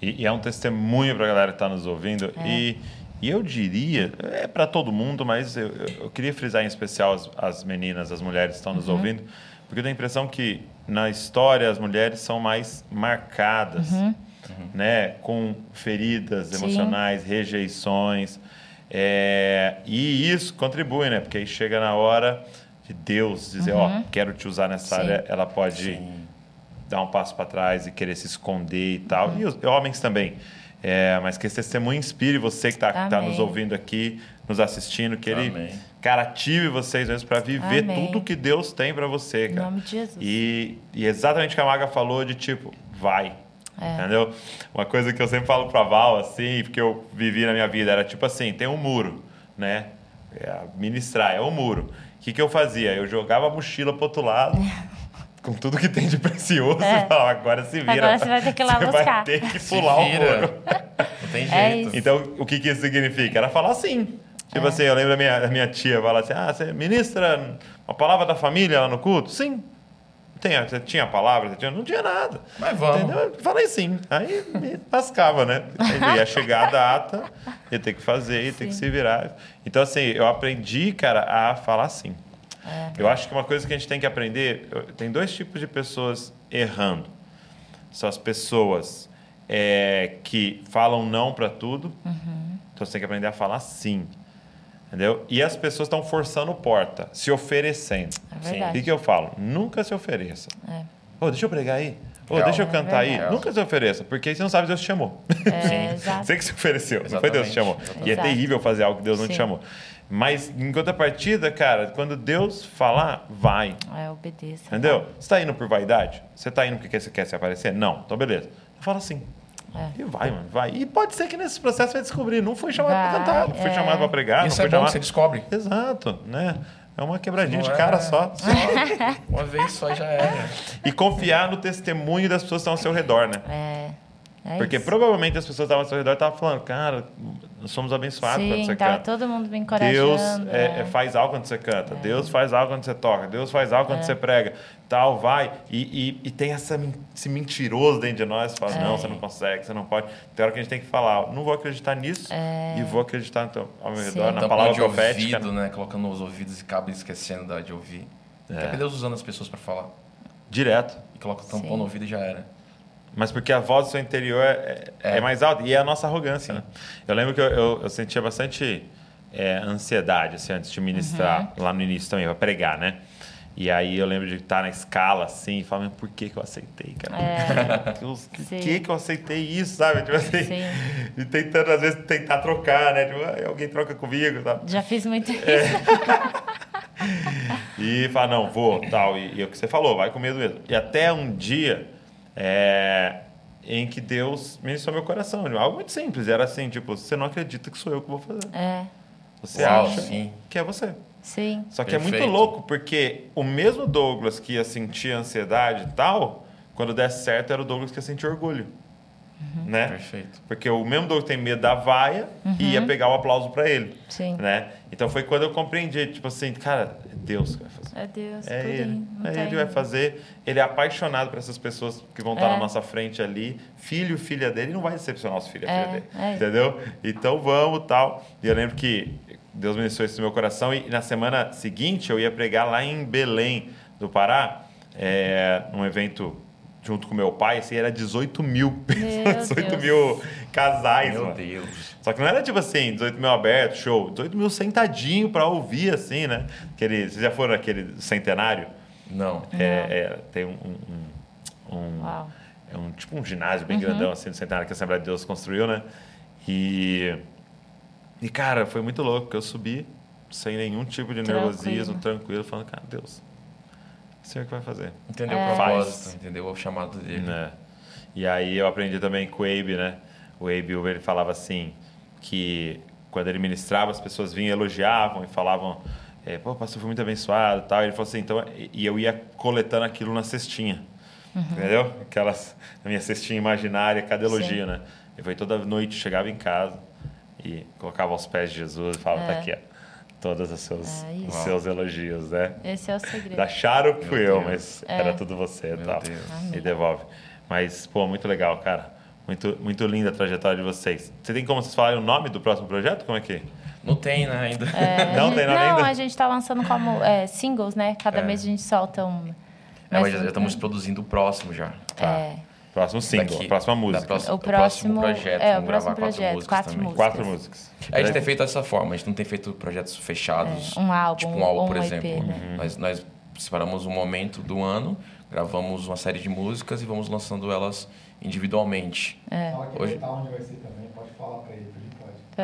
E, e é um testemunho para a galera que está nos ouvindo. É. E e eu diria, é para todo mundo, mas eu, eu, queria frisar em especial as, as meninas, as mulheres que estão nos uhum. ouvindo, porque eu tenho a impressão que na história as mulheres são mais marcadas, uhum. Né, com feridas Sim. emocionais, rejeições, é, e isso contribui, né, porque aí chega na hora de Deus dizer, ó, uhum. oh, quero te usar nessa Sim. área, ela pode Sim. dar um passo para trás e querer se esconder e tal, uhum. e os homens também. É, mas que esse testemunho inspire você que está tá nos ouvindo aqui, nos assistindo, que ele, Amém. cara, ative vocês mesmo para viver Amém. tudo que Deus tem para você, cara. Em nome de Jesus. E, e exatamente o que a Maga falou de tipo, vai. É. Entendeu? Uma coisa que eu sempre falo para Val, assim, porque eu vivi na minha vida, era tipo assim, tem um muro, né? É, ministrar, é um muro. O que, que eu fazia? Eu jogava a mochila pro outro lado. com tudo que tem de precioso, é. Fala, agora se vira. Agora você vai ter que ir lá você buscar. vai ter que pular o muro. Não tem é jeito. É então, o que, que isso significa? Era falar sim. Tipo é. assim, eu lembro da minha, da minha tia falar assim: ah, você ministra a palavra da família lá no culto? Sim. Tem, tinha a palavra? Você tinha, não tinha nada. Mas vamos. Entendeu? Falei sim. Aí me lascava, né? Aí ia chegar a data, ia ter que fazer, ia ter que se virar. Então, assim, eu aprendi, cara, a falar sim. É. Eu acho que uma coisa que a gente tem que aprender, tem dois tipos de pessoas errando. São as pessoas é, que falam não para tudo, uhum. então você tem que aprender a falar sim. Entendeu? E as pessoas estão forçando porta, se oferecendo. É o que, eu falo? Nunca se ofereça. É. Oh, deixa eu pregar aí. Oh, deixa eu cantar é aí. Nunca se ofereça, porque você não sabe Deus te chamou. É, você que se ofereceu, Exatamente. não foi Deus que te chamou. Exatamente. E é terrível fazer algo que Deus não Sim. te chamou. Mas, em contrapartida, cara, quando Deus falar, vai. É, obedeça. Entendeu? Você está indo por vaidade? Você está indo porque você quer se aparecer? Não. Então, beleza. Fala assim. É. E vai, mano, vai. E pode ser que nesse processo vai descobrir. Não foi chamado para cantar, não foi é. chamado para pregar. Isso não é foi bom, chamado... você descobre. Exato, né? É uma quebradinha de cara é... só. só. uma vez só já era. E confiar no testemunho das pessoas que estão ao seu redor, né? É. É Porque isso. provavelmente as pessoas que estavam ao seu redor estavam falando, cara, nós somos abençoados Sim, quando você tava canta. todo mundo me encorajando. Deus é, é. faz algo quando você canta. É. Deus faz algo quando você toca. Deus faz algo quando é. você prega. Tal, vai. E, e, e, tem essa, esse mentiroso dentro de nós. Fala, não, você não consegue, você não pode. Tem hora que a gente tem que falar, não vou acreditar nisso e vou acreditar então, ao meu redor, Sim. na palavra de profética. ouvido, né? Colocando os ouvidos e acaba esquecendo de ouvir. É. Deus usando as pessoas para falar. Direto. E coloca o tampão no ouvido e já era. Mas porque a voz do seu interior é, é, é. mais alta. E é a nossa arrogância, né? Eu lembro que eu, eu, eu sentia bastante é, ansiedade, assim, antes de ministrar, uhum. lá no início também, para pregar, né? E aí eu lembro de estar na escala, assim, e falar, por que, que eu aceitei, cara? É. Deus, que, que, que eu aceitei isso, sabe? Tipo assim, Sim. e tentando, às vezes, tentar trocar, né? Tipo, alguém troca comigo, sabe? Já fiz muito isso. É. e fala, não, vou, tal. E, e é o que você falou, vai com medo mesmo. E até um dia é, em que Deus ministrou meu coração. Algo muito simples. Era assim, tipo, você não acredita que sou eu que vou fazer. É. Você Uau, acha sim. que é você. Sim. Só que Perfeito. é muito louco, porque o mesmo Douglas que ia sentir ansiedade e tal, quando desse certo, era o Douglas que ia sentir orgulho. Uhum. Né? Perfeito. Porque o mesmo Douglas tem medo da vaia uhum. e ia pegar o aplauso para ele. Sim. Né? Então foi quando eu compreendi, tipo assim, cara, é Deus que vai fazer. É Deus, é ele. É ele vai fazer. Ele é apaixonado por essas pessoas que vão estar é. na nossa frente ali. Filho, filha dele, não vai decepcionar os filhos, é, filha dele. É. Entendeu? Então vamos tal. E eu lembro que Deus ministrou isso no meu coração e na semana seguinte eu ia pregar lá em Belém, do Pará, é, num evento junto com meu pai, assim, era 18 mil pessoas, 18 Deus. mil casais, meu mano. Deus. Só que não era tipo assim, 18 mil aberto, show. 18 mil sentadinho pra ouvir, assim, né? Aquele, vocês já foram naquele centenário? Não. É, é tem um... um, um é um tipo um ginásio bem uhum. grandão, assim, do centenário que a Assembleia de Deus construiu, né? E... E, cara, foi muito louco, porque eu subi sem nenhum tipo de tranquilo. nervosismo, tranquilo, falando, cara, Deus, o senhor que vai fazer. Entendeu é. o propósito, entendeu o chamado dele. É. E aí eu aprendi também com o Abe, né? O Abe, ele falava assim, que quando ele ministrava, as pessoas vinham elogiavam e falavam É, pô, pastor, foi muito abençoado e tal. Ele falou assim, então... E eu ia coletando aquilo na cestinha. Entendeu? Aquelas... Na minha cestinha imaginária, cada elogio, né? E foi toda noite, chegava em casa e colocava aos pés de Jesus e falava, tá aqui, ó. Todos os seus, É os seus elogios, né? Esse é o segredo. Acharam que fui eu, mas É. era tudo você e Meu tal. Deus. E devolve. Mas, pô, muito legal, cara. Muito, muito linda a trajetória de vocês. Você tem como vocês falarem o nome do próximo projeto? Como é que? Não tem, né, ainda. É, Não tem nada não, ainda? a gente tá lançando como é, singles, né? Cada É. mês a gente solta um. É, mas já, já estamos produzindo o próximo já. Tá. É, Próximo single, Daqui- a próxima música. próxima- o próximo, projeto. é, o vamos próximo gravar projeto, quatro músicas quatro também. músicas. Quatro músicas. A gente tem feito dessa forma, a gente não tem feito projetos fechados. É, um álbum Tipo um álbum, ou por um exemplo. EP, né? nós, nós separamos um momento do ano, gravamos uma série de músicas e vamos lançando elas individualmente. Fala que Hoje- Hoje... onde vai ser também, pode falar pra ele,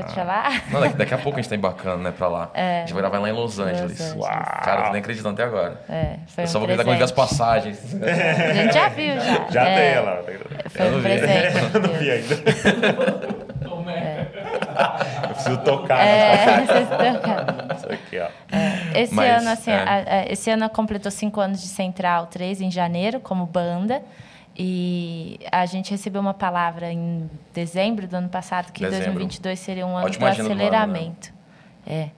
pode. Pode falar? Não, daqui, daqui a pouco a gente tá embarcando, né, pra lá. É. A gente vai gravar lá em Los Angeles. Angeles. Uau. Cara, eu tô nem acreditando até agora. É, foi eu um só vou ver quando ver as passagens. A gente já viu, já. Já É, tem ela. Foi Eu não um vi. presente. Eu não vi ainda. Eu preciso tocar É, vocês estão- isso aqui, ó. Esse Mas, ano, assim, é. a- a- esse ano completou cinco anos de Central 3 em janeiro, como banda. E a gente recebeu uma palavra em dezembro do ano passado que Dezembro. 2022 seria um ano Ótima do ano, né? aceleramento. É.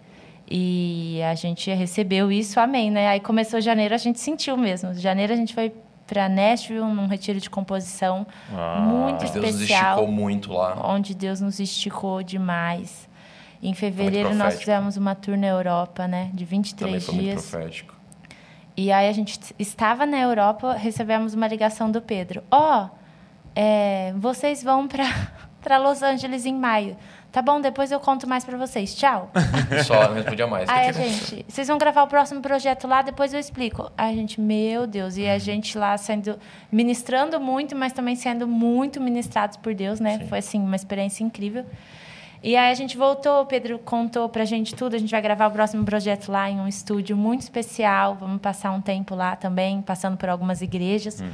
E a gente recebeu isso, amém, né? Aí começou janeiro, a gente sentiu mesmo. Janeiro a gente foi para Nashville, num retiro de composição Ah. muito Deus nos especial esticou muito lá. onde Deus nos esticou demais. Em fevereiro nós fizemos uma tour na Europa, né, de 23 Também foi muito dias. profético. E aí a gente estava na Europa, recebemos uma ligação do Pedro. Ó, é, vocês vão para para Los Angeles em maio. Tá bom, depois eu conto mais para vocês. Tchau. Só, não respondia mais. Aí a gente, vocês vão gravar o próximo projeto lá, depois eu explico. Aí a gente, meu Deus, e a gente lá sendo ministrando muito, mas também sendo muito ministrados por Deus, né? Foi assim uma experiência incrível. E aí a gente voltou, o Pedro contou pra gente tudo, a gente vai gravar o próximo projeto lá em um estúdio muito especial, vamos passar um tempo lá também, passando por algumas igrejas.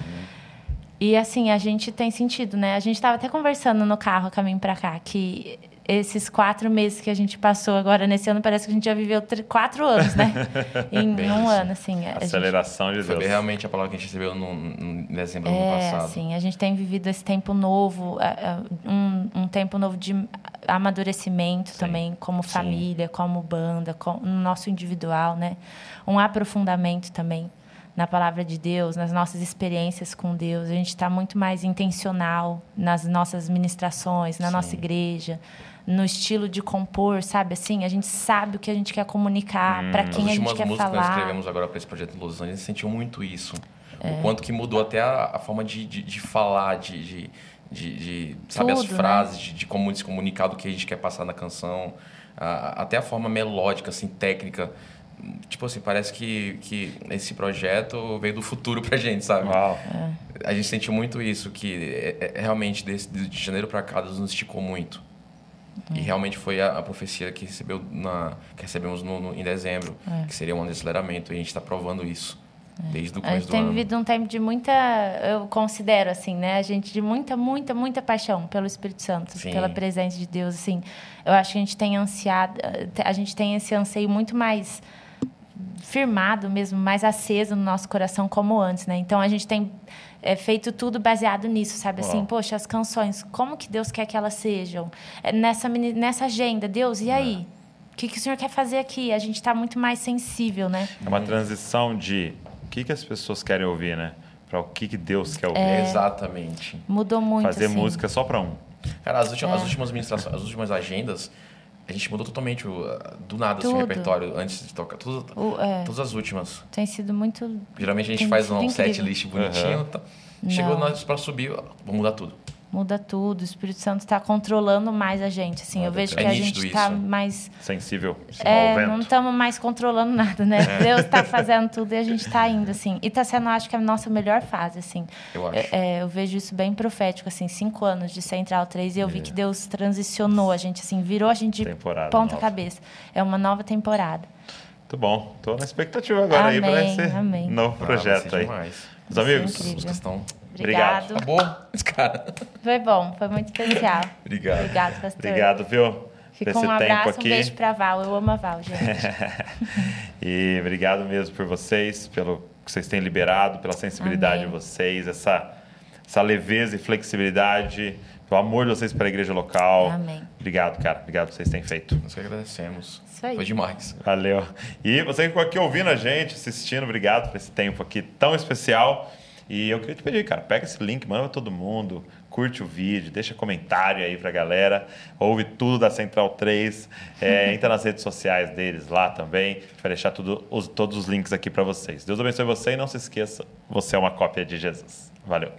E assim, a gente tem sentido, né? A gente estava até conversando no carro caminho para cá, que esses quatro meses que a gente passou agora nesse ano, parece que a gente já viveu tr- quatro anos, né? em Bem um isso. ano, assim. a gente- Aceleração de Foi Deus. realmente a palavra que a gente recebeu no, no- em dezembro do ano É, passado. assim, a gente tem vivido esse tempo novo, um, um tempo novo de amadurecimento também, como família, como banda, com, no nosso individual, né? Um aprofundamento também na palavra de Deus, nas nossas experiências com Deus. A gente está muito mais intencional nas nossas ministrações, na nossa igreja, no estilo de compor, sabe? Assim, a gente sabe o que a gente quer comunicar, para As quem a gente quer músicas que nós falar. escrevemos agora para esse projeto em Los Angeles, sentiu muito isso. É. O quanto que mudou até a, a forma de, de, de falar, de, de, de, de- sabe, as Tudo, né? frases, de, de como se comunicar do que a gente quer passar na canção. a- até a forma melódica, assim, técnica. Tipo assim, parece que, que esse projeto veio do futuro pra gente, sabe? Uau. A gente sentiu muito isso, que é- é- realmente desse, de janeiro para cá Deus nos esticou muito. E Uhum. realmente foi a, a profecia que, recebeu na, que recebemos no, no- em dezembro, É. que seria um ano de aceleramento, e a gente está provando isso desde o A começo gente do tem vivido um tempo de muita, eu considero assim, né? A gente de muita, muita, muita paixão pelo Espírito Santo, Sim. pela presença de Deus, assim. Eu acho que a gente tem ansiado, a gente tem esse anseio muito mais firmado mesmo, mais aceso no nosso coração como antes, né? Então a gente tem é, feito tudo baseado nisso, sabe? Assim, Uau. poxa, as canções, como que Deus quer que elas sejam? É, Nessa, nessa agenda, Deus, e aí? O que, que o Senhor quer fazer aqui? A gente está muito mais sensível, né? É uma transição de que, que as pessoas querem ouvir, né? Para o que, que Deus quer ouvir. Exatamente. Mudou muito, Fazer assim. música só para um. Cara, as últimas, É. as últimas ministrações, as últimas agendas, a gente mudou totalmente o, do nada assim, o Tudo. repertório antes de tocar. Todas, O- é. todas as últimas. Tem sido muito. Geralmente a gente faz um set incrível. list bonitinho. tá. Chegou nós para subir, vamos mudar tudo. Muda tudo. O Espírito Santo está controlando mais a gente. Assim, eu vejo é que a nítido gente está mais. Sensível É, não estamos mais controlando nada, né? É. Deus está fazendo tudo e a gente está indo, assim. E está sendo, acho que, a nossa melhor fase, assim. Eu acho. É, é, eu vejo isso bem profético, assim. Cinco anos de Central 3 e eu vi É. que Deus transicionou a gente, assim. Virou a gente de Temporada ponta nova. cabeça. É uma nova temporada. Muito bom. Tô na expectativa agora aí para Amém, esse amém. novo Ah, projeto ser aí. demais. Os amigos, As incrível. músicas estão. Obrigado. Obrigado. Esse cara. Foi bom, foi muito especial. Obrigado. Obrigado, pastor. obrigado, viu? Fica desse um tempo abraço, aqui. um beijo pra Val. Eu amo a Val, gente. e obrigado mesmo por vocês, pelo que vocês têm liberado, pela sensibilidade Amém. de vocês, essa, essa leveza e flexibilidade, pelo amor de vocês para a igreja local. Amém. Obrigado, cara. Obrigado por vocês têm feito. Nós que agradecemos. Isso aí. Foi demais. Valeu. E você que ficou aqui ouvindo a gente, assistindo, obrigado por esse tempo aqui tão especial. E eu queria te pedir, cara, pega esse link, manda pra todo mundo, curte o vídeo, deixa comentário aí pra galera, ouve tudo da Central 3, é, entra nas redes sociais deles lá também, a gente vai deixar tudo, os- todos os links aqui pra vocês. Deus abençoe você e não se esqueça, você é uma cópia de Jesus. Valeu.